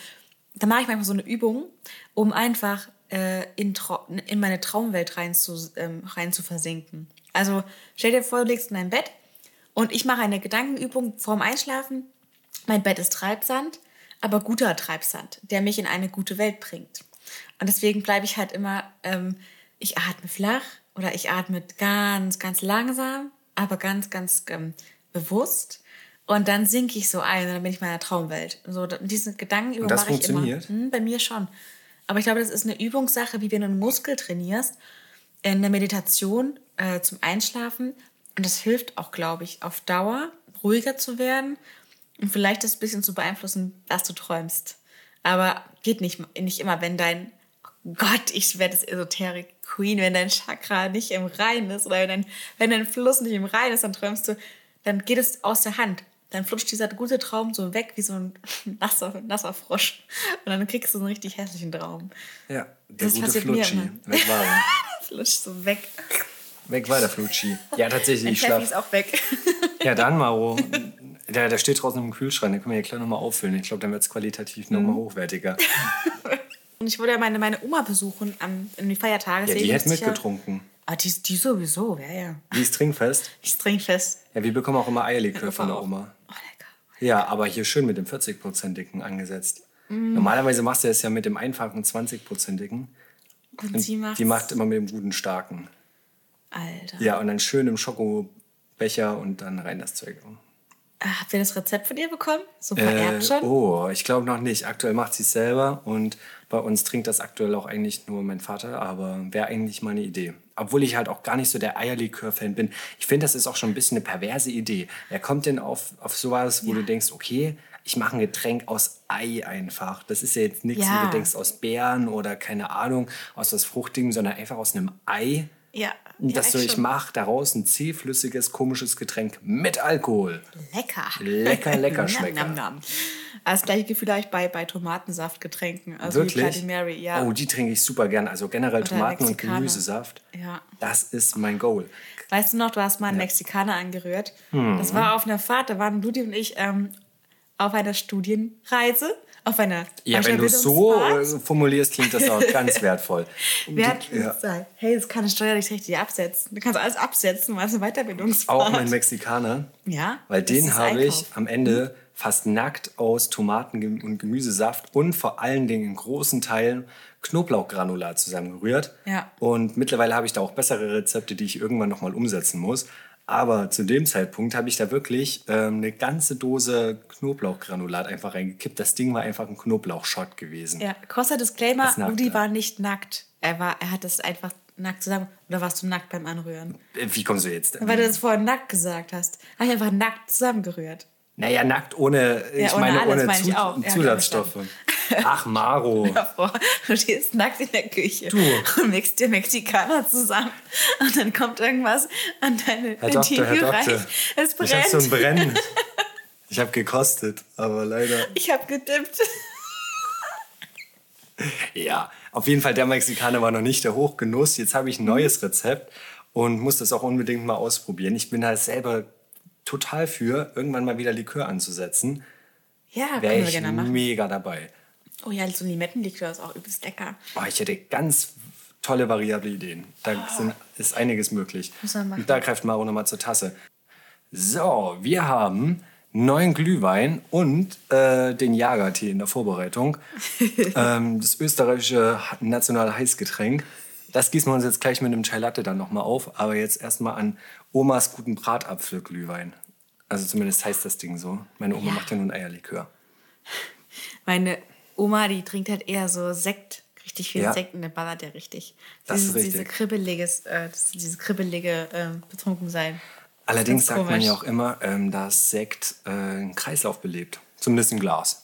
A: Da mache ich manchmal so eine Übung, um einfach äh, in, in meine Traumwelt rein zu, ähm, rein zu versinken. Also stell dir vor, du liegst in deinem Bett und ich mache eine Gedankenübung vorm Einschlafen. Mein Bett ist Treibsand, aber guter Treibsand, der mich in eine gute Welt bringt. Und deswegen bleibe ich halt immer, ähm, ich atme flach oder ich atme ganz, ganz langsam, aber ganz, ganz ähm, bewusst. Und dann sinke ich so ein und dann bin ich in meiner Traumwelt. So, da- diese Gedankenübung
B: Und das
A: mache ich immer. Hm, bei mir schon. Aber ich glaube, das ist eine Übungssache, wie wenn du einen Muskel trainierst in der Meditation äh, zum Einschlafen. Und das hilft auch, glaube ich, auf Dauer ruhiger zu werden und vielleicht das ein bisschen zu beeinflussen, was du träumst. Aber geht nicht, nicht immer, wenn dein, oh Gott, ich werde das Esoterik Queen, wenn dein Chakra nicht im Rein ist oder wenn dein, wenn dein Fluss nicht im Rein ist, dann träumst du, dann geht es aus der Hand. Dann flutscht dieser gute Traum so weg wie so ein nasser, nasser Frosch. Und dann kriegst du so einen richtig hässlichen Traum.
B: Ja, der
A: Das
B: gute Flutschi. Weg war er.
A: Flutscht so weg.
B: Weg war der Flutschi. Ja, tatsächlich.
A: Mein
B: Ich
A: Steffi ist
B: schlaf.
A: auch weg.
B: Ja, dann, Maro. Der, der steht draußen im Kühlschrank, den können wir hier gleich nochmal auffüllen. Ich glaube, dann wird es qualitativ
A: Mhm.
B: nochmal hochwertiger.
A: Und ich würde ja meine, meine Oma besuchen am, in die Feiertage.
B: Ja, die hätte mitgetrunken.
A: Ah, die, die sowieso, ja, ja.
B: Die ist trinkfest.
A: Ich trinke fest.
B: Ja, wir bekommen auch immer Eierlikör von der. Oma.
A: Oh, lecker.
B: Ja, aber hier schön mit dem 40-prozentigen angesetzt. Normalerweise machst du das ja mit dem einfachen 20-prozentigen.
A: Und sie macht.
B: Die macht immer mit dem guten starken.
A: Alter.
B: Ja, und dann schön im Schokobecher und dann rein das Zeug.
A: Habt ihr das Rezept von ihr bekommen? So
B: Äh,
A: vererbt schon?
B: oh, ich glaube noch nicht. Aktuell macht sie es selber und bei uns trinkt das aktuell auch eigentlich nur mein Vater, aber wäre eigentlich mal eine Idee. Obwohl ich halt auch gar nicht so der Eierlikör-Fan bin. Ich finde, das ist auch schon ein bisschen eine perverse Idee. Wer kommt denn auf, auf sowas, wo du denkst, okay, ich mache ein Getränk aus Ei einfach. Das ist ja jetzt nichts,
A: Ja.
B: wo du denkst, aus Beeren oder keine Ahnung, aus was Fruchtigem, sondern einfach aus einem Ei.
A: Ja.
B: Und
A: ja,
B: das so,
A: echt
B: ich mache daraus ein zähflüssiges, komisches Getränk mit Alkohol.
A: Lecker.
B: Lecker, lecker
A: nam. Das gleiche Gefühl habe ich bei, bei Tomatensaftgetränken. Also wie
B: Wirklich?
A: Bloody Mary, ja.
B: Oh, die trinke ich super gern. Also generell
A: Oder
B: Tomaten und. Gemüsesaft.
A: Ja.
B: Das ist mein Goal.
A: Weißt du noch, du hast mal einen Mexikaner angerührt.
B: Hm.
A: Das war auf einer Fahrt, da waren Ludi und ich ähm, auf einer Studienreise, auf einer
B: Ja, wenn du es so äh, formulierst, klingt das auch ganz wertvoll.
A: Hatten
B: ja.
A: gesagt, hey, das kann steuerlich richtig absetzen. Du kannst alles absetzen, weil es eine Weiterbildungsfahrt.
B: Auch mein Mexikaner.
A: Ja,
B: Weil den habe ich am Ende fast nackt aus Tomaten und Gemüsesaft und vor allen Dingen in großen Teilen Knoblauchgranulat zusammengerührt.
A: Ja.
B: Und mittlerweile habe ich da auch bessere Rezepte, die ich irgendwann nochmal umsetzen muss. Aber zu dem Zeitpunkt habe ich da wirklich ähm, eine ganze Dose Knoblauchgranulat einfach reingekippt. Das Ding war einfach ein Knoblauchshot gewesen.
A: Ja, kurzer Disclaimer. Ludi war nicht nackt. Er, war, er hat das einfach nackt zusammen. Oder warst du nackt beim Anrühren?
B: Äh, Wie kommst du jetzt?
A: Weil du das vorher nackt gesagt hast. Habe ich einfach nackt zusammengerührt.
B: Naja, nackt ohne, ich
A: ohne
B: meine,
A: alles
B: ohne
A: meine
B: Zu.
A: Ja,
B: Zusatzstoffe. Ach, Maro.
A: Davor. Du stehst nackt in der Küche
B: Du.
A: und mixt dir Mexikaner zusammen. Und dann kommt irgendwas an deine
B: Herr Doktor, Herr
A: Intimbereich.
B: Doktor.
A: Es
B: Ich habe so ein
A: brennt.
B: Brennen. Ich habe gekostet, aber leider.
A: Ich habe gedippt.
B: Ja, auf jeden Fall, der Mexikaner war noch nicht der Hochgenuss. Jetzt habe ich ein neues Rezept und muss das auch unbedingt mal ausprobieren. Ich bin halt selber total für, irgendwann mal wieder Likör anzusetzen.
A: Ja,
B: Wäre ich mega dabei.
A: Oh ja, so Limettenlikör ist auch übelst lecker.
B: Oh, ich hätte ganz tolle variable Ideen. Da sind, ist einiges möglich. Und da greift Maro nochmal zur Tasse. So, wir haben neuen Glühwein und äh, den Jagertee in der Vorbereitung. ähm, das österreichische nationale Heißgetränk. Das gießen wir uns jetzt gleich mit einem Chai Latte dann nochmal auf. Aber jetzt erstmal an Omas guten Bratapfelglühwein. Also zumindest heißt das Ding so. Meine Oma
A: Ja.
B: macht ja nun Eierlikör.
A: Meine Oma, die trinkt halt eher so Sekt. Richtig viel
B: Ja.
A: Sekt und der ballert ja richtig.
B: Das ist
A: Diese-
B: richtig.
A: Diese kribbeliges, äh, diese kribbelige äh, Betrunkensein.
B: Allerdings sagt man
A: komisch.
B: ja auch immer, ähm, dass Sekt äh, einen Kreislauf belebt. Zumindest ein Glas.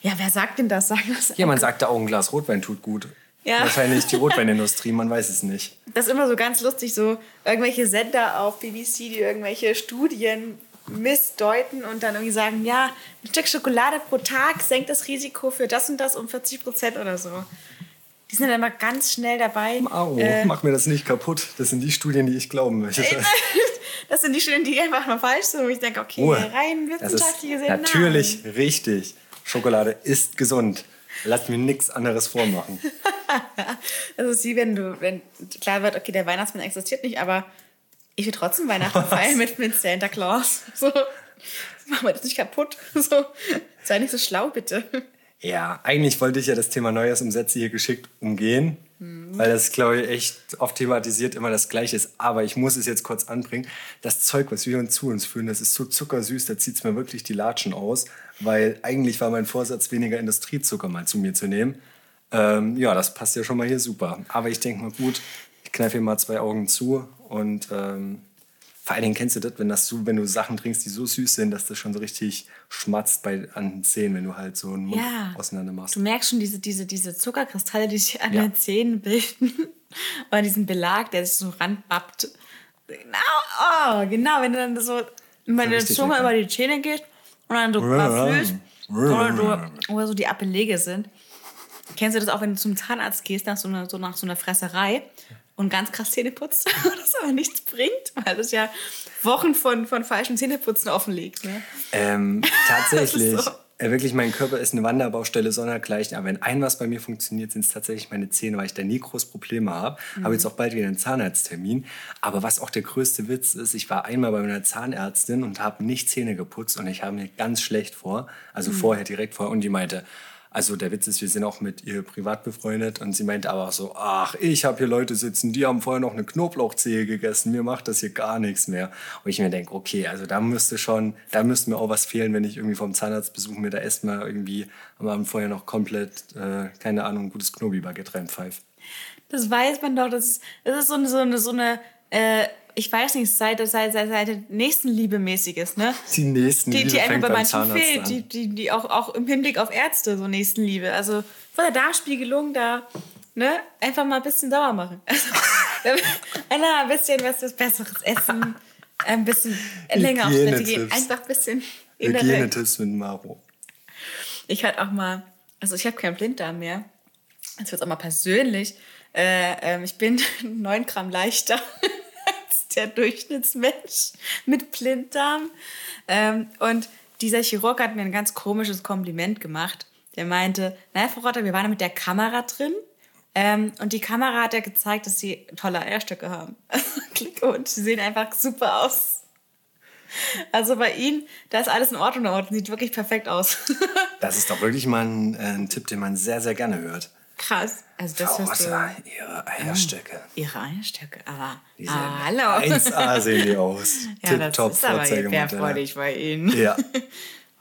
A: Ja, wer sagt denn das? Sag das.
B: Ja, man sagt da auch, ein Glas Rotwein tut gut.
A: Ja.
B: Wahrscheinlich die Rotweinindustrie, man weiß es nicht.
A: Das ist immer so ganz lustig, so irgendwelche Sender auf BBC, die irgendwelche Studien missdeuten und dann irgendwie sagen, ja, ein Stück Schokolade pro Tag senkt das Risiko für das und das um 40 Prozent oder so. Die sind dann immer ganz schnell dabei.
B: Au,
A: äh,
B: mach mir das nicht kaputt. Das sind die Studien, die ich glauben möchte.
A: das sind die Studien, die einfach mal falsch sind, wo ich denke, okay,
B: Ruhe.
A: rein wissenschaftlich gesehen,
B: natürlich richtig. Schokolade ist gesund. Lass mir nichts anderes vormachen.
A: nein. Das ist wie wenn du, wenn klar wird, okay, der Weihnachtsmann existiert nicht, aber ich will trotzdem Weihnachten feiern mit, mit Santa Claus. So, mach mal das nicht kaputt. So, sei nicht so schlau, bitte.
B: Ja, eigentlich wollte ich ja das Thema Neujahrsumsätze hier geschickt umgehen,
A: Mhm.
B: weil das, glaube ich, echt oft thematisiert immer das Gleiche ist. Aber ich muss es jetzt kurz anbringen. Das Zeug, was wir uns zu uns führen, das ist so zuckersüß, da zieht es mir wirklich die Latschen aus, weil eigentlich war mein Vorsatz, weniger Industriezucker mal zu mir zu nehmen. Ähm, ja, das passt ja schon mal hier super. Aber ich denke mal, gut, ich kneife hier mal zwei Augen zu und ähm, vor allen Dingen kennst du das, wenn, das so, wenn du Sachen trinkst, die so süß sind, dass das schon so richtig schmatzt bei, an den Zähnen, wenn du halt so einen Mund
A: Ja.
B: auseinander machst.
A: Du merkst schon diese, diese, diese Zuckerkristalle, die sich an
B: Ja.
A: den Zähnen bilden. Oder diesen Belag, der sich so ranbappt. Genau, oh, genau, wenn du dann so der
B: richtig
A: Zunge über die Zähne gehst und dann so fühlst, oder so, oder so die Appellege sind. Kennst du das auch, wenn du zum Zahnarzt gehst, nach so einer, so nach so einer Fresserei und ganz krass Zähne putzt, das aber nichts bringt, weil das ja Wochen von, von falschen Zähneputzen offen liegt. Ne?
B: Ähm, tatsächlich.
A: So.
B: Äh, wirklich, mein Körper ist eine Wanderbaustelle sondergleichen. Aber wenn ein was bei mir funktioniert, sind es tatsächlich meine Zähne, weil ich da nie groß Probleme habe.
A: Mhm.
B: Habe jetzt auch bald wieder einen Zahnarzttermin. Aber was auch der größte Witz ist, ich war einmal bei meiner Zahnärztin und habe nicht Zähne geputzt und ich habe mir ganz schlecht vor. Also
A: Mhm.
B: vorher, direkt vorher. Und die meinte, Also der Witz ist, wir sind auch mit ihr privat befreundet und sie meinte aber auch so, ach, ich habe hier Leute sitzen, die haben vorher noch eine Knoblauchzehe gegessen, mir macht das hier gar nichts mehr. Und ich mir denke, okay, also da müsste schon, da müsste mir auch was fehlen, wenn ich irgendwie vom Zahnarzt besuche, mir da erstmal irgendwie am Abend vorher noch komplett, äh, keine Ahnung, gutes Knobi-Baguette reinpfeife.
A: Das weiß man doch. Das ist, das ist so eine, so eine, so eine äh, ich weiß nicht, seit, seit, seit, seit Nächstenliebe-mäßiges, ne?
B: Die Nächstenliebe
A: Die, die einfach bei manchen fehlt, die, die, die auch, auch im Hinblick auf Ärzte so Nächstenliebe. Also von der Darmspiegelung da, ne? Einfach mal ein bisschen sauer machen. Also, ein bisschen was, was Besseres essen, ein bisschen länger aufs Bett gehen, einfach ein bisschen
B: Hygienetipps mit Maro.
A: ich hatte auch mal, also ich habe keinen Blinddarm mehr. Jetzt wird auch mal persönlich. Äh, ähm, ich bin 9 Gramm leichter der Durchschnittsmensch mit Blinddarm. Ähm, und dieser Chirurg hat mir ein ganz komisches Kompliment gemacht. Der meinte, naja, Frau Rotter, wir waren mit der Kamera drin. Ähm, und die Kamera hat ja gezeigt, dass sie tolle Eierstöcke haben. und sie sehen einfach super aus. Also bei Ihnen, da ist alles in Ordnung. Sieht wirklich perfekt aus.
B: Das ist doch wirklich mal ein, äh, ein Tipp, den man sehr, sehr gerne hört.
A: Krass. Also das
B: Frau
A: hörst du.
B: Ihre Eierstöcke.
A: Ihre Eierstöcke, aber.
B: Die sehen
A: Ah, hallo.
B: 1A sehen die aus.
A: ja, das
B: Tipptopp
A: ist aber
B: Vorzeigemodelle.
A: gebärfreudig bei Ihnen.
B: Ja.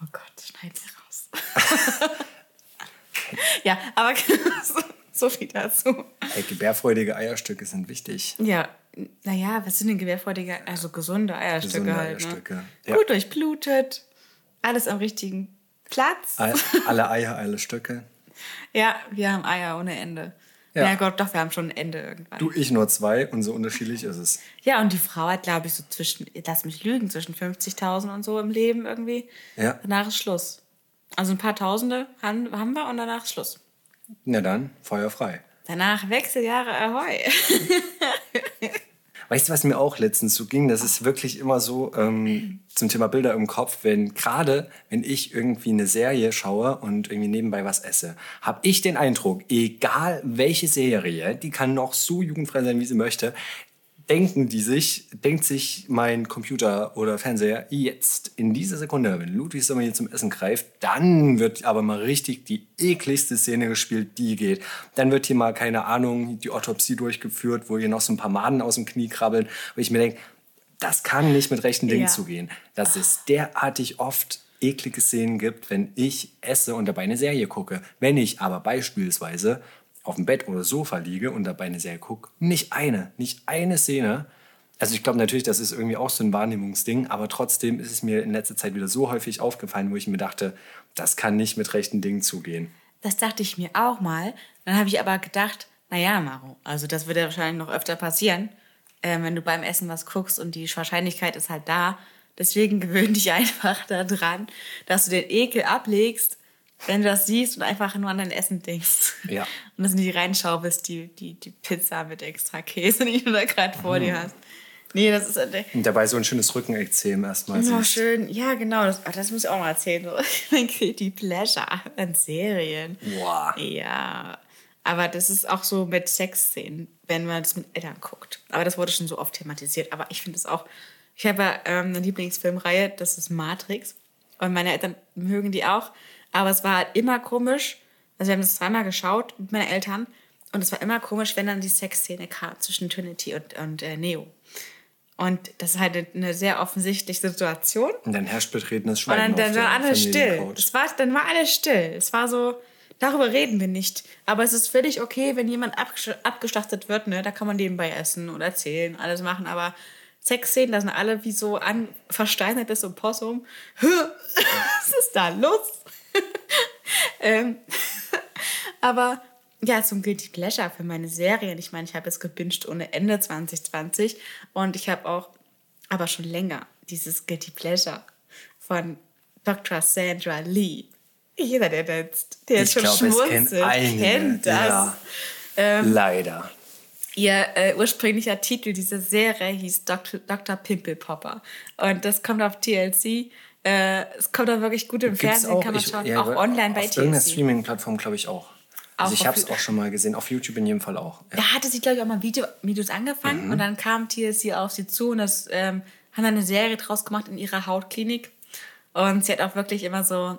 A: Oh Gott, schneiden wir raus. ja, aber so, so viel dazu.
B: Hey, gebärfreudige Eierstöcke sind wichtig.
A: Ja, naja, was sind denn gebärfreudige, also gesunde Eierstöcke
B: Gesunde
A: halt.
B: Eierstöcke,
A: Ne?
B: ja.
A: Gut durchblutet, alles am richtigen Platz.
B: All- Alle Eier, alle Stöcke.
A: Ja, wir haben Eier ohne Ende.
B: Ja.
A: Ja. Gott, doch, wir haben schon ein Ende irgendwann.
B: Du, ich nur zwei und so unterschiedlich ist es.
A: Ja, und die Frau hat, glaube ich, so zwischen, lass mich lügen, zwischen 50.000 und so im Leben irgendwie.
B: Ja.
A: Danach ist Schluss. Also ein paar Tausende haben, haben wir und danach ist Schluss.
B: Na dann, Feuer frei.
A: Danach Wechseljahre Ahoi.
B: Weißt du, was mir auch letztens so ging? Das ist wirklich immer so ähm, zum Thema Bilder im Kopf, wenn gerade, wenn ich irgendwie eine Serie schaue und irgendwie nebenbei was esse, habe ich den Eindruck, egal welche Serie, die kann noch so jugendfrei sein, wie sie möchte, denken die sich, denkt sich mein Computer oder Fernseher jetzt in dieser Sekunde, wenn Ludwig Sommer hier zum Essen greift, dann wird aber mal richtig die ekligste Szene gespielt, die geht. Dann wird hier mal, keine Ahnung, die Autopsie durchgeführt, wo hier noch so ein paar Maden aus dem Knie krabbeln, wo ich mir denke, das kann nicht mit rechten Dingen
A: Ja.
B: zugehen. Dass es derartig oft eklige Szenen gibt, wenn ich esse und dabei eine Serie gucke. Wenn ich aber beispielsweise auf dem Bett oder Sofa liege und dabei eine Serie gucke, nicht eine, nicht eine Szene. Also ich glaube natürlich, das ist irgendwie auch so ein Wahrnehmungsding, aber trotzdem ist es mir in letzter Zeit wieder so häufig aufgefallen, wo ich mir dachte, das kann nicht mit rechten Dingen zugehen.
A: Das dachte ich mir auch mal. Dann habe ich aber gedacht, naja, Maro, also das wird ja wahrscheinlich noch öfter passieren, äh, wenn du beim Essen was guckst und die Wahrscheinlichkeit ist halt da. Deswegen gewöhn dich einfach daran, dass du den Ekel ablegst, wenn du das siehst und einfach nur an dein Essen denkst.
B: Ja.
A: Und dass du nicht reinschaubest, die, die, die Pizza mit extra Käse, die du da gerade vor dir hast. Nee, das ist halt
B: Und dabei so ein schönes Rückenekzem erstmal.
A: Oh,
B: siehst.
A: schön. Ja, genau. Das, ach, das muss ich auch mal erzählen. So. Mein Guilty Pleasure an Serien.
B: Boah.
A: Ja. Aber das ist auch so mit Sexszenen, wenn man das mit Eltern guckt. Aber das wurde schon so oft thematisiert. Aber ich finde es auch. Ich habe ja, ähm, eine Lieblingsfilmreihe, das ist Matrix. Und meine Eltern mögen die auch. Aber es war halt immer komisch. Also, wir haben das zweimal geschaut mit meinen Eltern. Und es war immer komisch, wenn dann die Sexszene kam zwischen Trinity und, und äh, Neo. Und das ist halt eine sehr offensichtliche Situation.
B: Und dann herrscht betretenes
A: Und
B: Schweigen
A: dann, dann
B: der
A: war alles still. Das war, dann war alles still. Es war so, darüber reden wir nicht. Aber es ist völlig okay, wenn jemand abgesch- abgeschlachtet wird. Ne? Da kann man nebenbei essen und erzählen, alles machen. Aber Sexszenen, da sind alle wie so ein versteinertes Opossum. Was ist da los? ähm, aber ja, so ein Guilty Pleasure für meine Serien. Ich meine, ich habe jetzt gebinged ohne Ende 2020 und ich habe auch, aber schon länger, dieses Guilty Pleasure von Dr. Sandra Lee. Jeder, der jetzt, der jetzt schon
B: glaube, es kennt
A: kennt das.
B: ja.
A: Ähm,
B: Leider.
A: Ihr äh, ursprünglicher Titel dieser Serie hieß Dr. Dr. Pimple Popper. Und das kommt auf TLC. Äh, es kommt auch wirklich gut im
B: Gibt's
A: Fernsehen, kann man
B: ich-
A: schauen.
B: ja,
A: auch online bei
B: Auf irgendeiner
A: TLC.
B: Streaming-Plattform glaube ich auch.
A: Auch
B: Also ich habe es auch schon mal gesehen. Auf YouTube in jedem Fall auch. Ja.
A: Da hatte sie, glaube ich, auch mal Video, Videos angefangen
B: Mhm.
A: und dann kam TLC auf sie zu und das ähm, haben dann eine Serie draus gemacht in ihrer Hautklinik. Und sie hat auch wirklich immer so,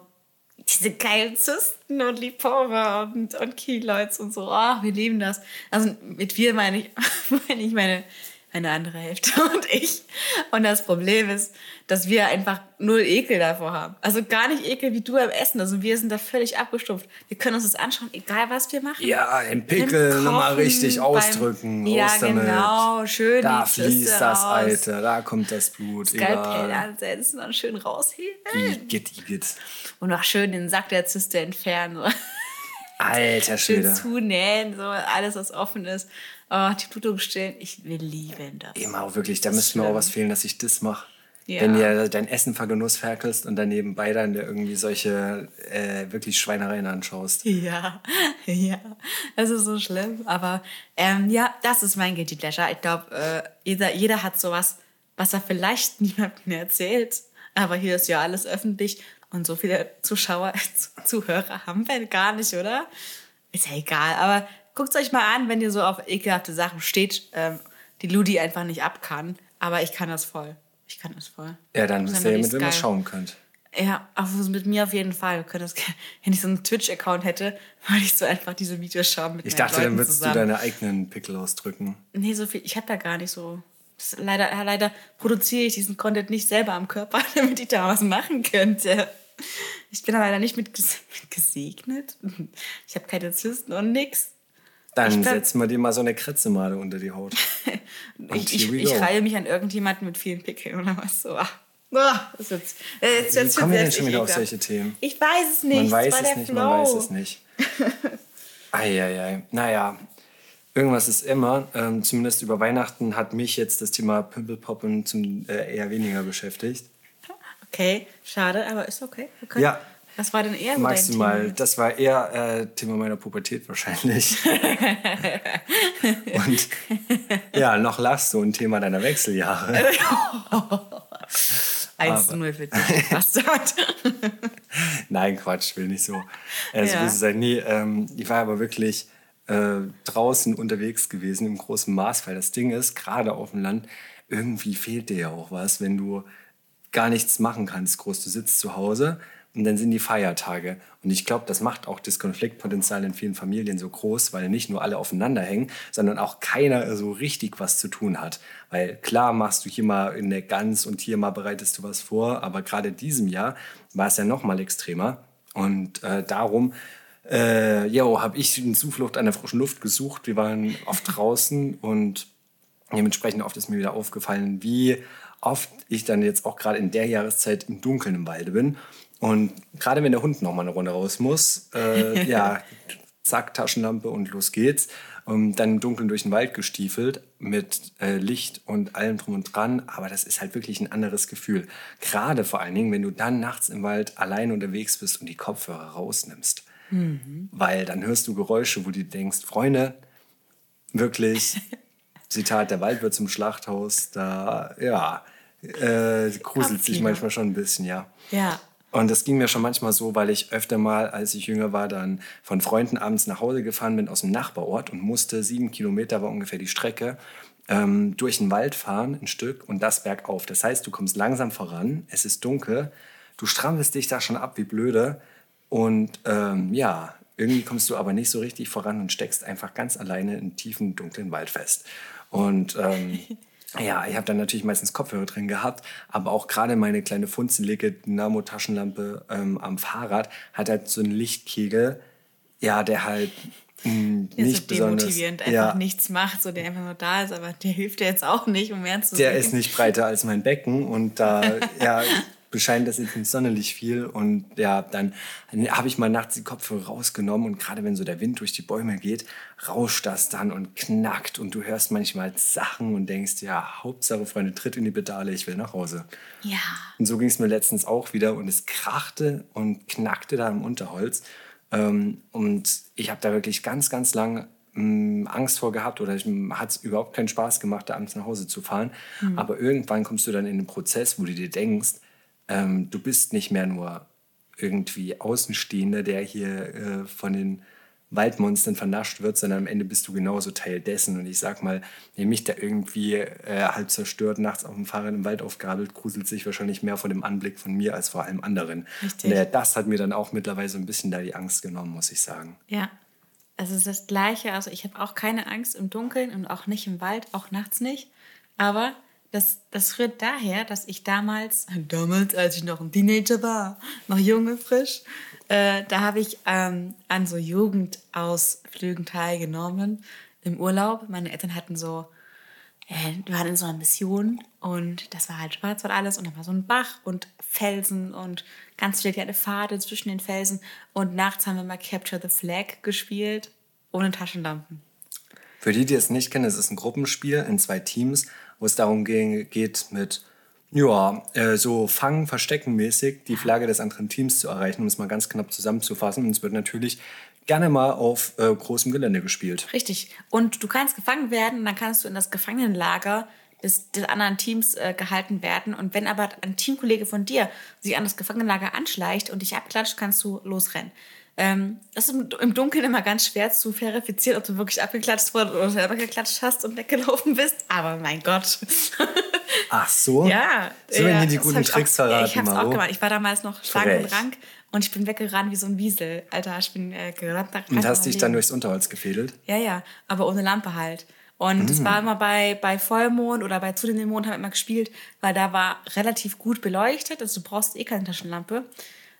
A: diese geilen Zysten und Lipoma und, und Keloids und so. Oh, wir lieben das. Also mit wir meine ich, meine ich meine, meine andere Hälfte und ich. Und das Problem ist, dass wir einfach null Ekel davor haben. Also gar nicht Ekel wie du beim Essen. Also wir sind da völlig abgestumpft. Wir können uns das anschauen, egal was wir machen.
B: Ja, den Pickel
A: Beim
B: nochmal richtig
A: beim-
B: ausdrücken.
A: Ja,
B: raus damit.
A: genau. Schön
B: Da fließt das,
A: raus.
B: Alter. Da kommt das Blut.
A: Skalpell ansetzen und schön rausheben.
B: Igitt, igitt.
A: Und noch schön den Sack der Zyste entfernen.
B: Alter
A: Schön
B: Schwede.
A: zunähen, so alles, was offen ist. Oh, die Blutung stillen. Ich will lieben das.
B: Immer wirklich, da müsste mir auch was fehlen, dass ich das mache.
A: Ja.
B: Wenn ihr dein Essen vergenuss ferkelst und dann nebenbei dann irgendwie solche äh, wirklich Schweinereien anschaust.
A: Ja, ja, das ist so schlimm. Aber ähm, ja, das ist mein Guilty Pleasure. Ich glaube, äh, jeder, jeder hat sowas, was er vielleicht niemandem erzählt. Aber hier ist ja alles öffentlich und so viele Zuschauer, Zuhörer haben wir gar nicht, oder? Ist ja egal. Aber guckt euch mal an, wenn ihr so auf ekelhafte Sachen steht, ähm, die Ludi einfach nicht ab kann. Aber ich kann das voll. Ich kann das voll.
B: Ja, dann wisst ihr,
A: einfach
B: mit wem ihr schauen könnt.
A: Ja, also mit mir auf jeden Fall. Das, wenn ich so einen Twitch-Account hätte, würde ich so einfach diese Videos schauen mit
B: Ich dachte,
A: Leuten
B: dann würdest
A: zusammen.
B: du deine eigenen Pickel ausdrücken.
A: Nee, so viel. Ich habe da gar nicht so. Leider, ja, leider produziere ich diesen Content nicht selber am Körper, damit ich da was machen könnte. Ich bin da leider nicht mit gesegnet. Ich habe keine Zysten und nix.
B: Dann setzen wir dir mal so eine Kretzemade unter die Haut.
A: Ich, ich, ich reihe mich an irgendjemanden mit vielen Pickeln oder was so. Ah, das wird's. Äh, Jetzt,
B: Wie
A: jetzt
B: kommen wir denn schon
A: ich
B: wieder auf solche Themen?
A: Ich weiß es nicht.
B: Man weiß es nicht,
A: Flow.
B: man weiß es nicht. Eieiei. Naja, irgendwas ist immer. Ähm, zumindest über Weihnachten hat mich jetzt das Thema Pimpelpoppen zum, äh, eher weniger beschäftigt.
A: Okay, schade, aber ist okay.
B: Ja.
A: Was war denn eher so dein
B: Maximal.
A: Thema?
B: Das war eher äh, Thema meiner Pubertät wahrscheinlich. Und ja, noch lachst du ein Thema deiner Wechseljahre.
A: 1-0 für dich, Bastard.
B: Nein, Quatsch, will nicht so. Äh, so
A: Ja.
B: sein. Nee, ähm, ich war aber wirklich äh, draußen unterwegs gewesen im großen Maß, weil das Ding ist, gerade auf dem Land, irgendwie fehlt dir ja auch was, wenn du gar nichts machen kannst, groß. Du sitzt zu Hause und dann sind die Feiertage. Und ich glaube, das macht auch das Konfliktpotenzial in vielen Familien so groß, weil nicht nur alle aufeinander hängen, sondern auch keiner so richtig was zu tun hat. Weil klar machst du hier mal in der Gans und hier mal bereitest du was vor, aber gerade in diesem Jahr war es ja noch mal extremer. Und äh, darum äh, jo, habe ich eine Zuflucht an der frischen Luft gesucht. Wir waren oft draußen und dementsprechend oft ist mir wieder aufgefallen, wie oft ich dann jetzt auch gerade in der Jahreszeit im Dunkeln im Walde bin. Und gerade wenn der Hund noch mal eine Runde raus muss, äh, ja, zack, Taschenlampe und los geht's. Und dann im Dunkeln durch den Wald gestiefelt mit äh, Licht und allem drum und dran. Aber das ist halt wirklich ein anderes Gefühl. Gerade vor allen Dingen, wenn du dann nachts im Wald allein unterwegs bist und die Kopfhörer rausnimmst. Weil dann hörst du Geräusche, wo du denkst, Freunde, wirklich, Zitat, der Wald wird zum Schlachthaus, da, ja, äh, gruselt sich manchmal schon ein bisschen, ja.
A: Ja.
B: Und das ging mir schon manchmal so, weil ich öfter mal, als ich jünger war, dann von Freunden abends nach Hause gefahren bin aus dem Nachbarort und musste, sieben Kilometer war ungefähr die Strecke, ähm, durch den Wald fahren, ein Stück und das bergauf. Das heißt, du kommst langsam voran, es ist dunkel, du strampelst dich da schon ab wie blöde und ähm, ja, irgendwie kommst du aber nicht so richtig voran und steckst einfach ganz alleine in tiefen, dunklen Wald fest. Und ähm, ja, ich habe dann natürlich meistens Kopfhörer drin gehabt, aber auch gerade meine kleine funzelige Dynamo-Taschenlampe ähm, am Fahrrad hat halt so einen Lichtkegel, ja, der halt mh,
A: Der
B: nicht
A: ist so
B: besonders...
A: demotivierend, einfach
B: ja,
A: nichts macht, so der einfach nur da ist, aber der hilft dir jetzt auch nicht, um mehr zu
B: der
A: sehen.
B: ist nicht breiter als mein Becken und da ja, bescheint das jetzt nicht sonderlich viel. Und ja, dann habe ich mal nachts die Kopfhörer rausgenommen und gerade wenn so der Wind durch die Bäume geht, rauscht das dann und knackt und du hörst manchmal Sachen und denkst, ja, Hauptsache, Freunde, tritt in die Pedale, ich will nach Hause.
A: Ja.
B: Und so ging es mir letztens auch wieder und es krachte und knackte da im Unterholz. Ähm, und ich habe da wirklich ganz, ganz lang mh, Angst vor gehabt oder hat es überhaupt keinen Spaß gemacht, da abends nach Hause zu fahren. Aber irgendwann kommst du dann in den Prozess, wo du dir denkst, ähm, du bist nicht mehr nur irgendwie Außenstehender, der hier äh, von den Waldmonstern vernascht wird, sondern am Ende bist du genauso Teil dessen. Und ich sag mal, wer mich da irgendwie äh, halb zerstört, nachts auf dem Fahrrad im Wald aufgabelt, gruselt sich wahrscheinlich mehr vor dem Anblick von mir als vor allem anderen.
A: Richtig.
B: Und, äh, das hat mir dann auch mittlerweile so ein bisschen da die Angst genommen, muss ich sagen.
A: Ja. Also es ist das Gleiche. Also ich habe auch keine Angst im Dunkeln und auch nicht im Wald, auch nachts nicht. Aber das, das rührt daher, dass ich damals, damals, als ich noch ein Teenager war, noch jung und frisch, äh, da habe ich ähm, an so Jugendausflügen teilgenommen im Urlaub. Meine Eltern hatten so, äh, wir waren in so einer Mission und das war halt Schwarzwald alles und da war so ein Bach und Felsen und ganz viele kleine Pfade zwischen den Felsen und nachts haben wir mal Capture the Flag gespielt ohne Taschenlampen.
B: Für die, die es nicht kennen, es ist ein Gruppenspiel in zwei Teams, wo es darum ge- geht, mit ja, äh, so Fangen, Verstecken mäßig die Flagge des anderen Teams zu erreichen, um es mal ganz knapp zusammenzufassen. Und es wird natürlich gerne mal auf äh, großem Gelände gespielt.
A: Richtig. Und du kannst gefangen werden, dann kannst du in das Gefangenenlager des, des anderen Teams äh, gehalten werden. Und wenn aber ein Teamkollege von dir sich an das Gefangenenlager anschleicht und dich abklatscht, kannst du losrennen. Ähm, das ist im, im Dunkeln immer ganz schwer zu verifizieren, ob du wirklich abgeklatscht wurdest oder selber geklatscht hast und weggelaufen bist. Aber mein Gott.
B: Ach so?
A: Ja.
B: So werden hier die guten Tricks
A: auch,
B: verraten,
A: Ich hab's auch
B: Maro.
A: gemacht. Ich war damals noch stark und rank und ich bin weggerannt wie so ein Wiesel. Alter, ich bin äh, gerannt.
B: Und hast dich dann durchs Unterholz gefädelt?
A: Ja, ja, aber ohne Lampe halt. Und es war immer bei, bei Vollmond oder bei zunehmendem Mond haben wir immer gespielt, weil da war relativ gut beleuchtet. Also du brauchst eh keine Taschenlampe.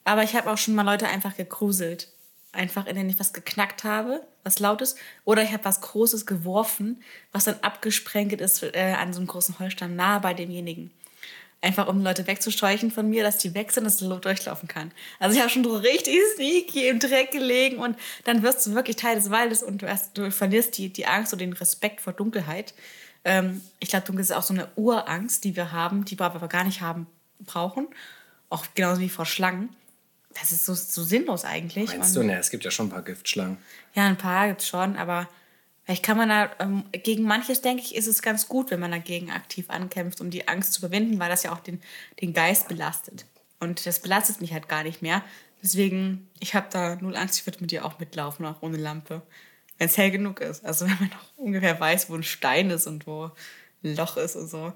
A: Aber ich habe auch schon mal Leute einfach gegruselt. Einfach, in denen ich was geknackt habe, was Lautes. Oder ich habe was Großes geworfen, was dann abgesprenkelt ist äh, an so einem großen Holzstamm nahe bei demjenigen. Einfach um Leute wegzuscheuchen von mir, dass die weg sind, dass der durchlaufen kann. Also ich habe schon so richtig sneaky im Dreck gelegen und dann wirst du wirklich Teil des Waldes und du, erst, du verlierst die, die Angst und den Respekt vor Dunkelheit. Ähm, ich glaube, Dunkel ist auch so eine Urangst, die wir haben, die wir aber gar nicht haben brauchen. Auch genauso wie vor Schlangen. Das ist so, so sinnlos eigentlich.
B: Meinst
A: Und-
B: du? Ne, es gibt ja schon ein paar Giftschlangen.
A: ja, ein paar gibt's schon, aber vielleicht kann man da, ähm, gegen manches, denke ich, ist es ganz gut, wenn man dagegen aktiv ankämpft, um die Angst zu überwinden, weil das ja auch den, den Geist belastet. Und das belastet mich halt gar nicht mehr. Deswegen, ich habe da null Angst, ich würde mit dir auch mitlaufen, auch ohne Lampe. Wenn es hell genug ist. Also wenn man auch ungefähr weiß, wo ein Stein ist und wo ein Loch ist und so.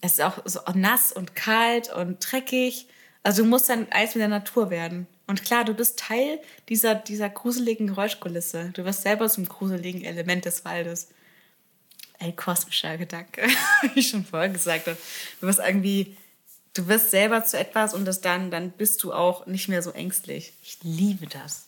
A: Es ist auch so nass und kalt und dreckig. Also du musst dann eins mit der Natur werden. Und klar, du bist Teil dieser, dieser gruseligen Geräuschkulisse. Du wirst selber zum gruseligen Element des Waldes. Ey, kosmischer Gedanke, wie ich schon vorher gesagt habe. Du wirst irgendwie, du wirst selber zu etwas und das dann, dann bist du auch nicht mehr so ängstlich. Ich liebe das.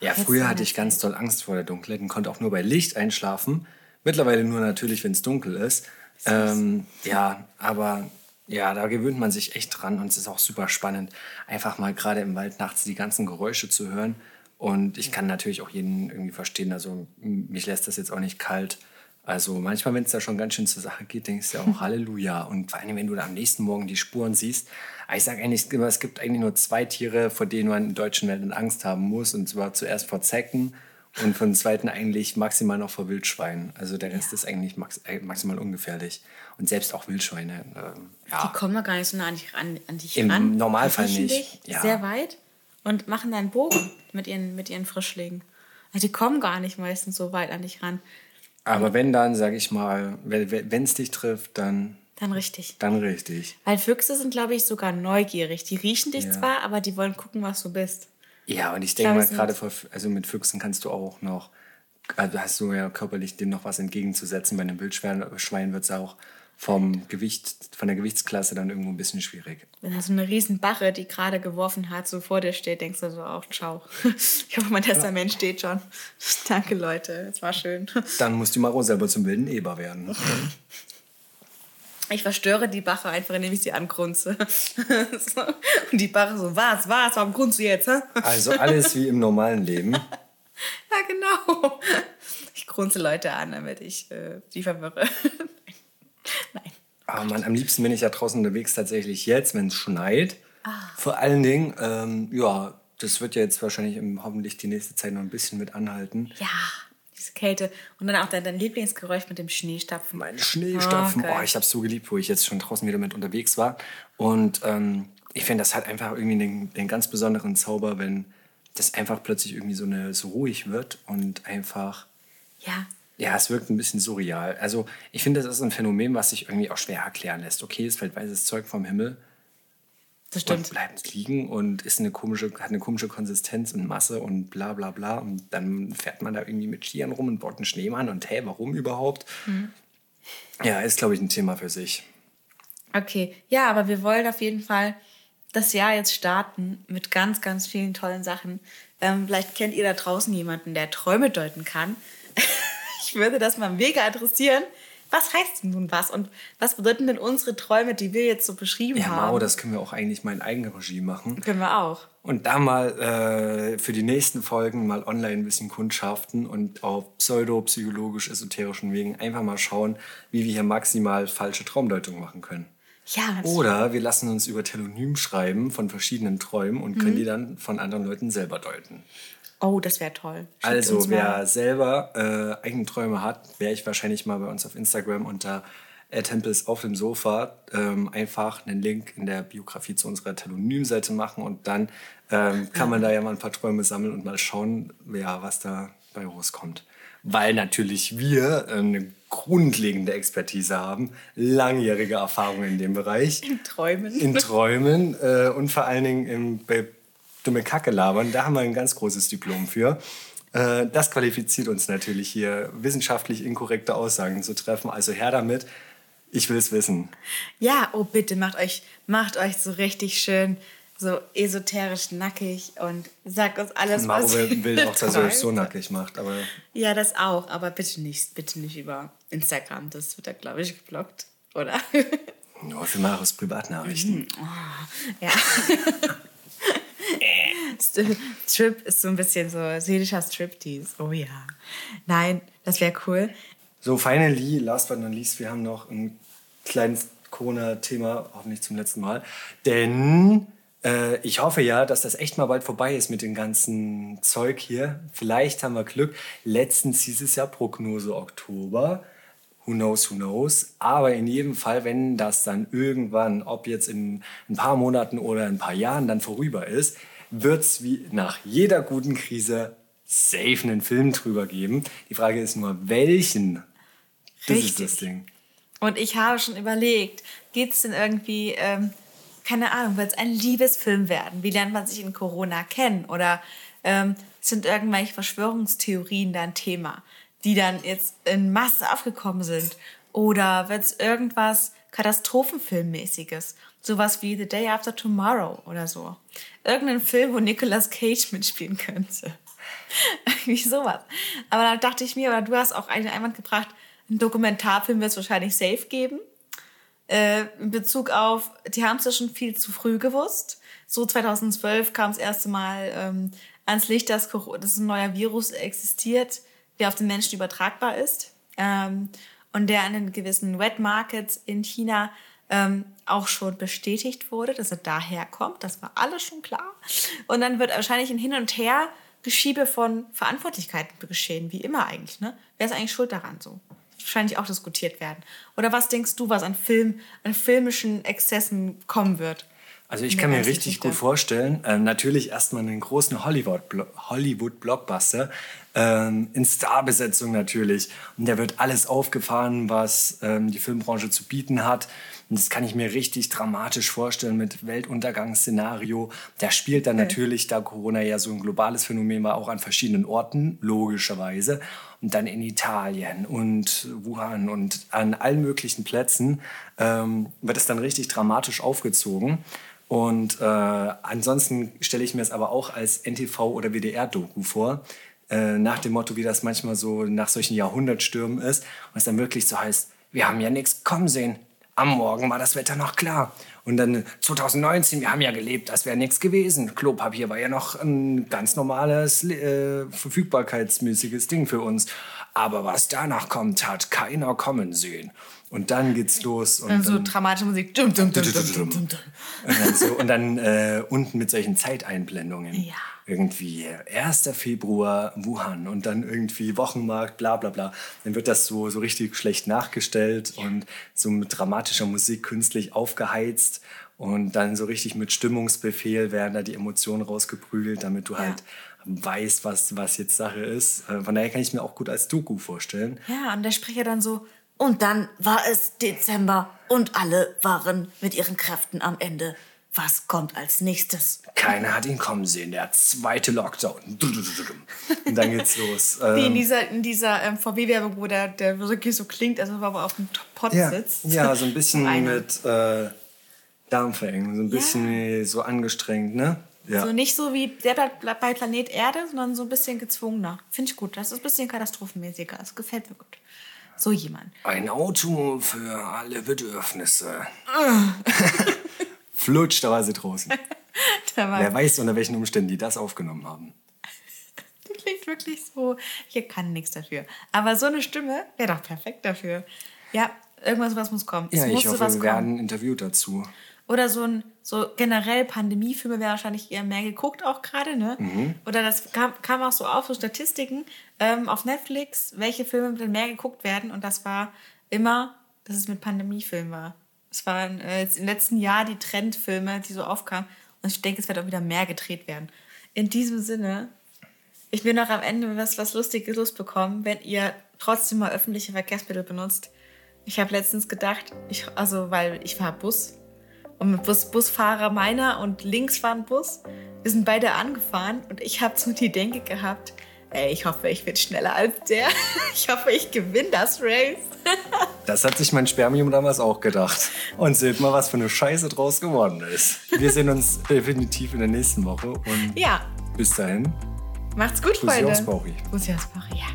B: Ja,
A: Jetzt
B: früher hatte ich ganz doll Angst vor der Dunkelheit und konnte auch nur bei Licht einschlafen. Mittlerweile nur natürlich, wenn es dunkel ist. Ähm, ja, aber ja, da gewöhnt man sich echt dran und es ist auch super spannend, einfach mal gerade im Wald nachts die ganzen Geräusche zu hören. Und ich kann natürlich auch jeden irgendwie verstehen, also mich lässt das jetzt auch nicht kalt. Also manchmal, wenn es da schon ganz schön zur Sache geht, denkst du ja auch Halleluja. Und vor allem, wenn du da am nächsten Morgen die Spuren siehst. Ich sage eigentlich immer, es gibt eigentlich nur zwei Tiere, vor denen man in deutschen Wäldern Angst haben muss. Und zwar zuerst vor Zecken und von zweiten eigentlich maximal noch vor Wildschweinen. Also der Rest ist eigentlich max äh, maximal ungefährlich. Und selbst auch Wildschweine. Ähm,
A: Die
B: ja.
A: kommen doch gar nicht so nah an dich, an, an dich
B: Im
A: ran.
B: Normalfall
A: Die
B: nicht, ja.
A: Sehr weit und machen dann Bogen mit ihren, mit ihren Frischlingen. Also die kommen gar nicht meistens so weit an dich ran.
B: Aber wenn dann, sage ich mal, wenn es dich trifft, dann,
A: Dann richtig.
B: dann richtig.
A: Weil Füchse sind, glaube ich, sogar neugierig. Die riechen dich
B: Ja.
A: zwar, aber die wollen gucken, was du bist.
B: Ja, und ich denke mal, gerade also mit Füchsen kannst du auch noch, also hast du ja körperlich dem noch was entgegenzusetzen. Bei einem Wildschwein Schwein wird es auch vom Gewicht, von der Gewichtsklasse dann irgendwo ein bisschen schwierig.
A: Wenn da so eine riesen Bache, die gerade geworfen hat, so vor dir steht, denkst du so auch, ciao. Ich hoffe, mein Testament steht schon. Danke, Leute. Es war schön.
B: Dann musst du mal auch selber zum wilden Eber werden.
A: Ich verstöre die Bache einfach, indem ich sie angrunze. So. Und die Bache so, was, was, warum grunzt du jetzt? Hä?
B: Also alles wie im normalen Leben.
A: Ja, genau. Ich grunze Leute an, damit ich äh, die verwirre. Nein.
B: Aber man, am liebsten bin ich ja draußen unterwegs tatsächlich jetzt, wenn es schneit. Vor allen Dingen, ähm, ja, das wird ja jetzt wahrscheinlich im, hoffentlich die nächste Zeit noch ein bisschen mit anhalten.
A: Ja, diese Kälte. Und dann auch dein, dein Lieblingsgeräusch mit dem Schneestapfen.
B: Mein Schneestapfen,
A: geil.
B: oh, ich habe so geliebt, wo ich jetzt schon draußen wieder mit unterwegs war. Und ähm, ich finde, das hat einfach irgendwie den, den ganz besonderen Zauber, wenn dass einfach plötzlich irgendwie so, eine, so ruhig wird und einfach,
A: Ja.
B: ja, es wirkt ein bisschen surreal. Also ich finde, das ist ein Phänomen, was sich irgendwie auch schwer erklären lässt. Okay, es fällt weißes Zeug vom Himmel
A: Das
B: und
A: stimmt.
B: bleibt liegen und ist eine komische, hat eine komische Konsistenz und Masse und bla bla bla. Und dann fährt man da irgendwie mit Skiern rum und baut einen Schneemann und hey, warum überhaupt? Ja, ist, glaube ich, ein Thema für sich.
A: Okay, ja, aber wir wollen auf jeden Fall das Jahr jetzt starten mit ganz, ganz vielen tollen Sachen. Ähm, vielleicht kennt ihr da draußen jemanden, der Träume deuten kann. ich würde das mal mega interessieren. Was heißt denn nun was und was bedeuten denn unsere Träume, die wir jetzt so beschrieben
B: Ja,
A: haben?
B: Mao, das können wir auch eigentlich mal in Eigenregie machen.
A: können wir auch.
B: Und da mal äh, für die nächsten Folgen mal online ein bisschen kundschaften und auf pseudo-psychologisch-esoterischen Wegen einfach mal schauen, wie wir hier maximal falsche Traumdeutungen machen können.
A: Ja,
B: Oder wir lassen uns über Telonym schreiben von verschiedenen Träumen und
A: Mhm.
B: können die dann von anderen Leuten selber deuten.
A: Oh, das wäre toll. Schickt
B: Also wer selber äh, eigene Träume hat, wäre ich wahrscheinlich mal bei uns auf Instagram unter Tempels auf dem Sofa ähm, einfach einen Link in der Biografie zu unserer Telonym-Seite machen und dann ähm, kann man da ja mal ein paar Träume sammeln und mal schauen, ja, was da bei rauskommt. Weil natürlich wir äh, eine grundlegende Expertise haben, langjährige Erfahrung in dem Bereich
A: in Träumen.
B: in Träumen äh, und vor allen Dingen im, bei dumme Kacke labern. Da haben wir ein ganz großes Diplom für. Äh, das qualifiziert uns natürlich hier, wissenschaftlich inkorrekte Aussagen zu treffen. Also her damit. Ich will es wissen.
A: Ja, oh bitte, macht euch, macht euch so richtig schön, so esoterisch nackig und sagt uns alles,
B: Maro
A: was
B: will, will
A: ihr
B: auch, dass er euch so nackig macht. Aber
A: Ja, das auch, aber bitte nicht, bitte nicht über Instagram. Das wird da, glaube ich, geblockt, oder?
B: nur für Maros Privatnachrichten.
A: ja. St- Strip ist so ein bisschen so seelischer Striptease. Oh ja. Nein, das wäre cool.
B: So, finally, last but not least, wir haben noch ein kleines Corona-Thema, hoffentlich zum letzten Mal. Denn äh, ich hoffe ja, dass das echt mal bald vorbei ist mit dem ganzen Zeug hier. Vielleicht haben wir Glück. Letztens hieß es ja Prognose Oktober. Who knows, who knows. Aber in jedem Fall, wenn das dann irgendwann, ob jetzt in ein paar Monaten oder ein paar Jahren dann vorüber ist, wird es wie nach jeder guten Krise safe einen Film drüber geben. Die Frage ist nur, welchen? Das ist das Ding.
A: Und ich habe schon überlegt, geht es denn irgendwie, ähm, keine Ahnung, wird es ein Liebesfilm werden? Wie lernt man sich in Corona kennen? Oder ähm, sind irgendwelche Verschwörungstheorien da ein Thema, die dann jetzt in Masse aufgekommen sind? Oder wird es irgendwas Katastrophenfilmmäßiges? Sowas wie The Day After Tomorrow oder so. Irgendein Film, wo Nicolas Cage mitspielen könnte. Irgendwie sowas. Aber da dachte ich mir, oder du hast auch einen Einwand gebracht, einen Dokumentarfilm wird es wahrscheinlich safe geben. Äh, in Bezug auf, die haben es ja schon viel zu früh gewusst. So 2012 kam das erste Mal ähm, ans Licht, dass, dass ein neuer Virus existiert, der auf den Menschen übertragbar ist. Ähm, und der in den gewissen Wet Markets in China ähm, auch schon bestätigt wurde, dass er daher kommt. Das war alles schon klar. Und dann wird wahrscheinlich ein Hin und Her Geschiebe von Verantwortlichkeiten geschehen, wie immer eigentlich. Ne? Wer ist eigentlich schuld daran so? Wahrscheinlich auch diskutiert werden. Oder was denkst du, was an Film, an filmischen Exzessen kommen wird?
B: Also ich kann mir richtig gut vorstellen, ähm, natürlich erstmal einen großen Hollywood- Hollywood-Blockbuster ähm, in Starbesetzung natürlich. Und der wird alles aufgefahren, was ähm, die Filmbranche zu bieten hat. Und das kann ich mir richtig dramatisch vorstellen mit Weltuntergangsszenario. Der spielt dann natürlich, da Corona ja so ein globales Phänomen war, auch an verschiedenen Orten, logischerweise. Und dann in Italien und Wuhan und an allen möglichen Plätzen ähm, wird es dann richtig dramatisch aufgezogen. Und äh, ansonsten stelle ich mir es aber auch als NTV- oder WDR-Doku vor. Äh, nach dem Motto, wie das manchmal so nach solchen Jahrhundertstürmen ist. Und es dann wirklich so heißt, wir haben ja nichts kommen sehen. Am Morgen war das Wetter noch klar. Und dann 2019, wir haben ja gelebt, das wäre nichts gewesen. Klopapier war ja noch ein ganz normales, äh, verfügbarkeitsmäßiges Ding für uns. Aber was danach kommt, hat keiner kommen sehen. Und dann geht's los. Und
A: Und so
B: dann-
A: dramatische Musik. Dum, dum, dum,
B: und dann, so, und dann äh, unten mit solchen Zeiteinblendungen.
A: Ja.
B: Irgendwie 1. Februar Wuhan und dann irgendwie Wochenmarkt, bla bla bla. Dann wird das so, so richtig schlecht nachgestellt und so mit dramatischer Musik künstlich aufgeheizt. Und dann so richtig mit Stimmungsbefehl werden da die Emotionen rausgeprügelt, damit du halt weißt, was, was jetzt Sache ist. Äh, Von daher kann ich mir auch gut als Doku vorstellen.
A: Ja, und der Sprecher dann so, und dann war es Dezember und alle waren mit ihren Kräften am Ende. Was kommt als nächstes?
B: Keiner hat ihn kommen sehen, der zweite Lockdown. Und dann geht's los.
A: Wie in
B: Ähm,
A: dieser, in dieser ähm, VW-Werbung, wo der, der wirklich so klingt, als ob er auf dem Pott
B: ja,
A: sitzt.
B: ja, so ein bisschen mit äh, Darmverengung, so ein bisschen wie so angestrengt, ne? Ja.
A: So nicht so wie der bei Planet Erde, sondern so ein bisschen gezwungener. Finde ich gut. Das ist ein bisschen katastrophenmäßiger. Das gefällt mir gut. So jemand.
B: Ein Auto für alle Bedürfnisse. Flutscht, da war sie draußen.
A: War,
B: Wer weiß, unter welchen Umständen die das aufgenommen haben.
A: der klingt wirklich so. Ich kann nichts dafür. Aber so eine Stimme wäre doch perfekt dafür. Ja, irgendwas was muss kommen. Es
B: Ja, ich
A: musste
B: hoffe, wir
A: kommen.
B: werden interviewt dazu.
A: Oder so ein, so generell Pandemiefilme wäre wahrscheinlich eher mehr geguckt auch gerade, ne?
B: Mhm.
A: Oder das kam, kam auch so auf, so Statistiken ähm, auf Netflix, welche Filme denn mehr geguckt werden. Und das war immer, dass es mit Pandemiefilmen war. Es waren äh, jetzt im letzten Jahr die Trendfilme, die so aufkamen. Und ich denke, es wird auch wieder mehr gedreht werden. In diesem Sinne, ich will noch am Ende was, was Lustiges losbekommen, wenn ihr trotzdem mal öffentliche Verkehrsmittel benutzt. Ich habe letztens gedacht, ich, also weil ich fahre Bus und mit Bus, Busfahrer meiner und links war ein Bus. Wir sind beide angefahren und ich habe so die Denke gehabt, ey, ich hoffe, ich bin schneller als der. Ich hoffe, ich gewinne das Race.
B: Das hat sich mein Spermium damals auch gedacht. Und seht mal, was für eine Scheiße draus geworden ist. Wir sehen uns definitiv in der nächsten Woche. Und
A: Ja,
B: bis dahin,
A: macht's gut,
B: Bussi
A: Freunde.
B: aufs Bauchi.
A: Bussi aufs Bauchi, ja.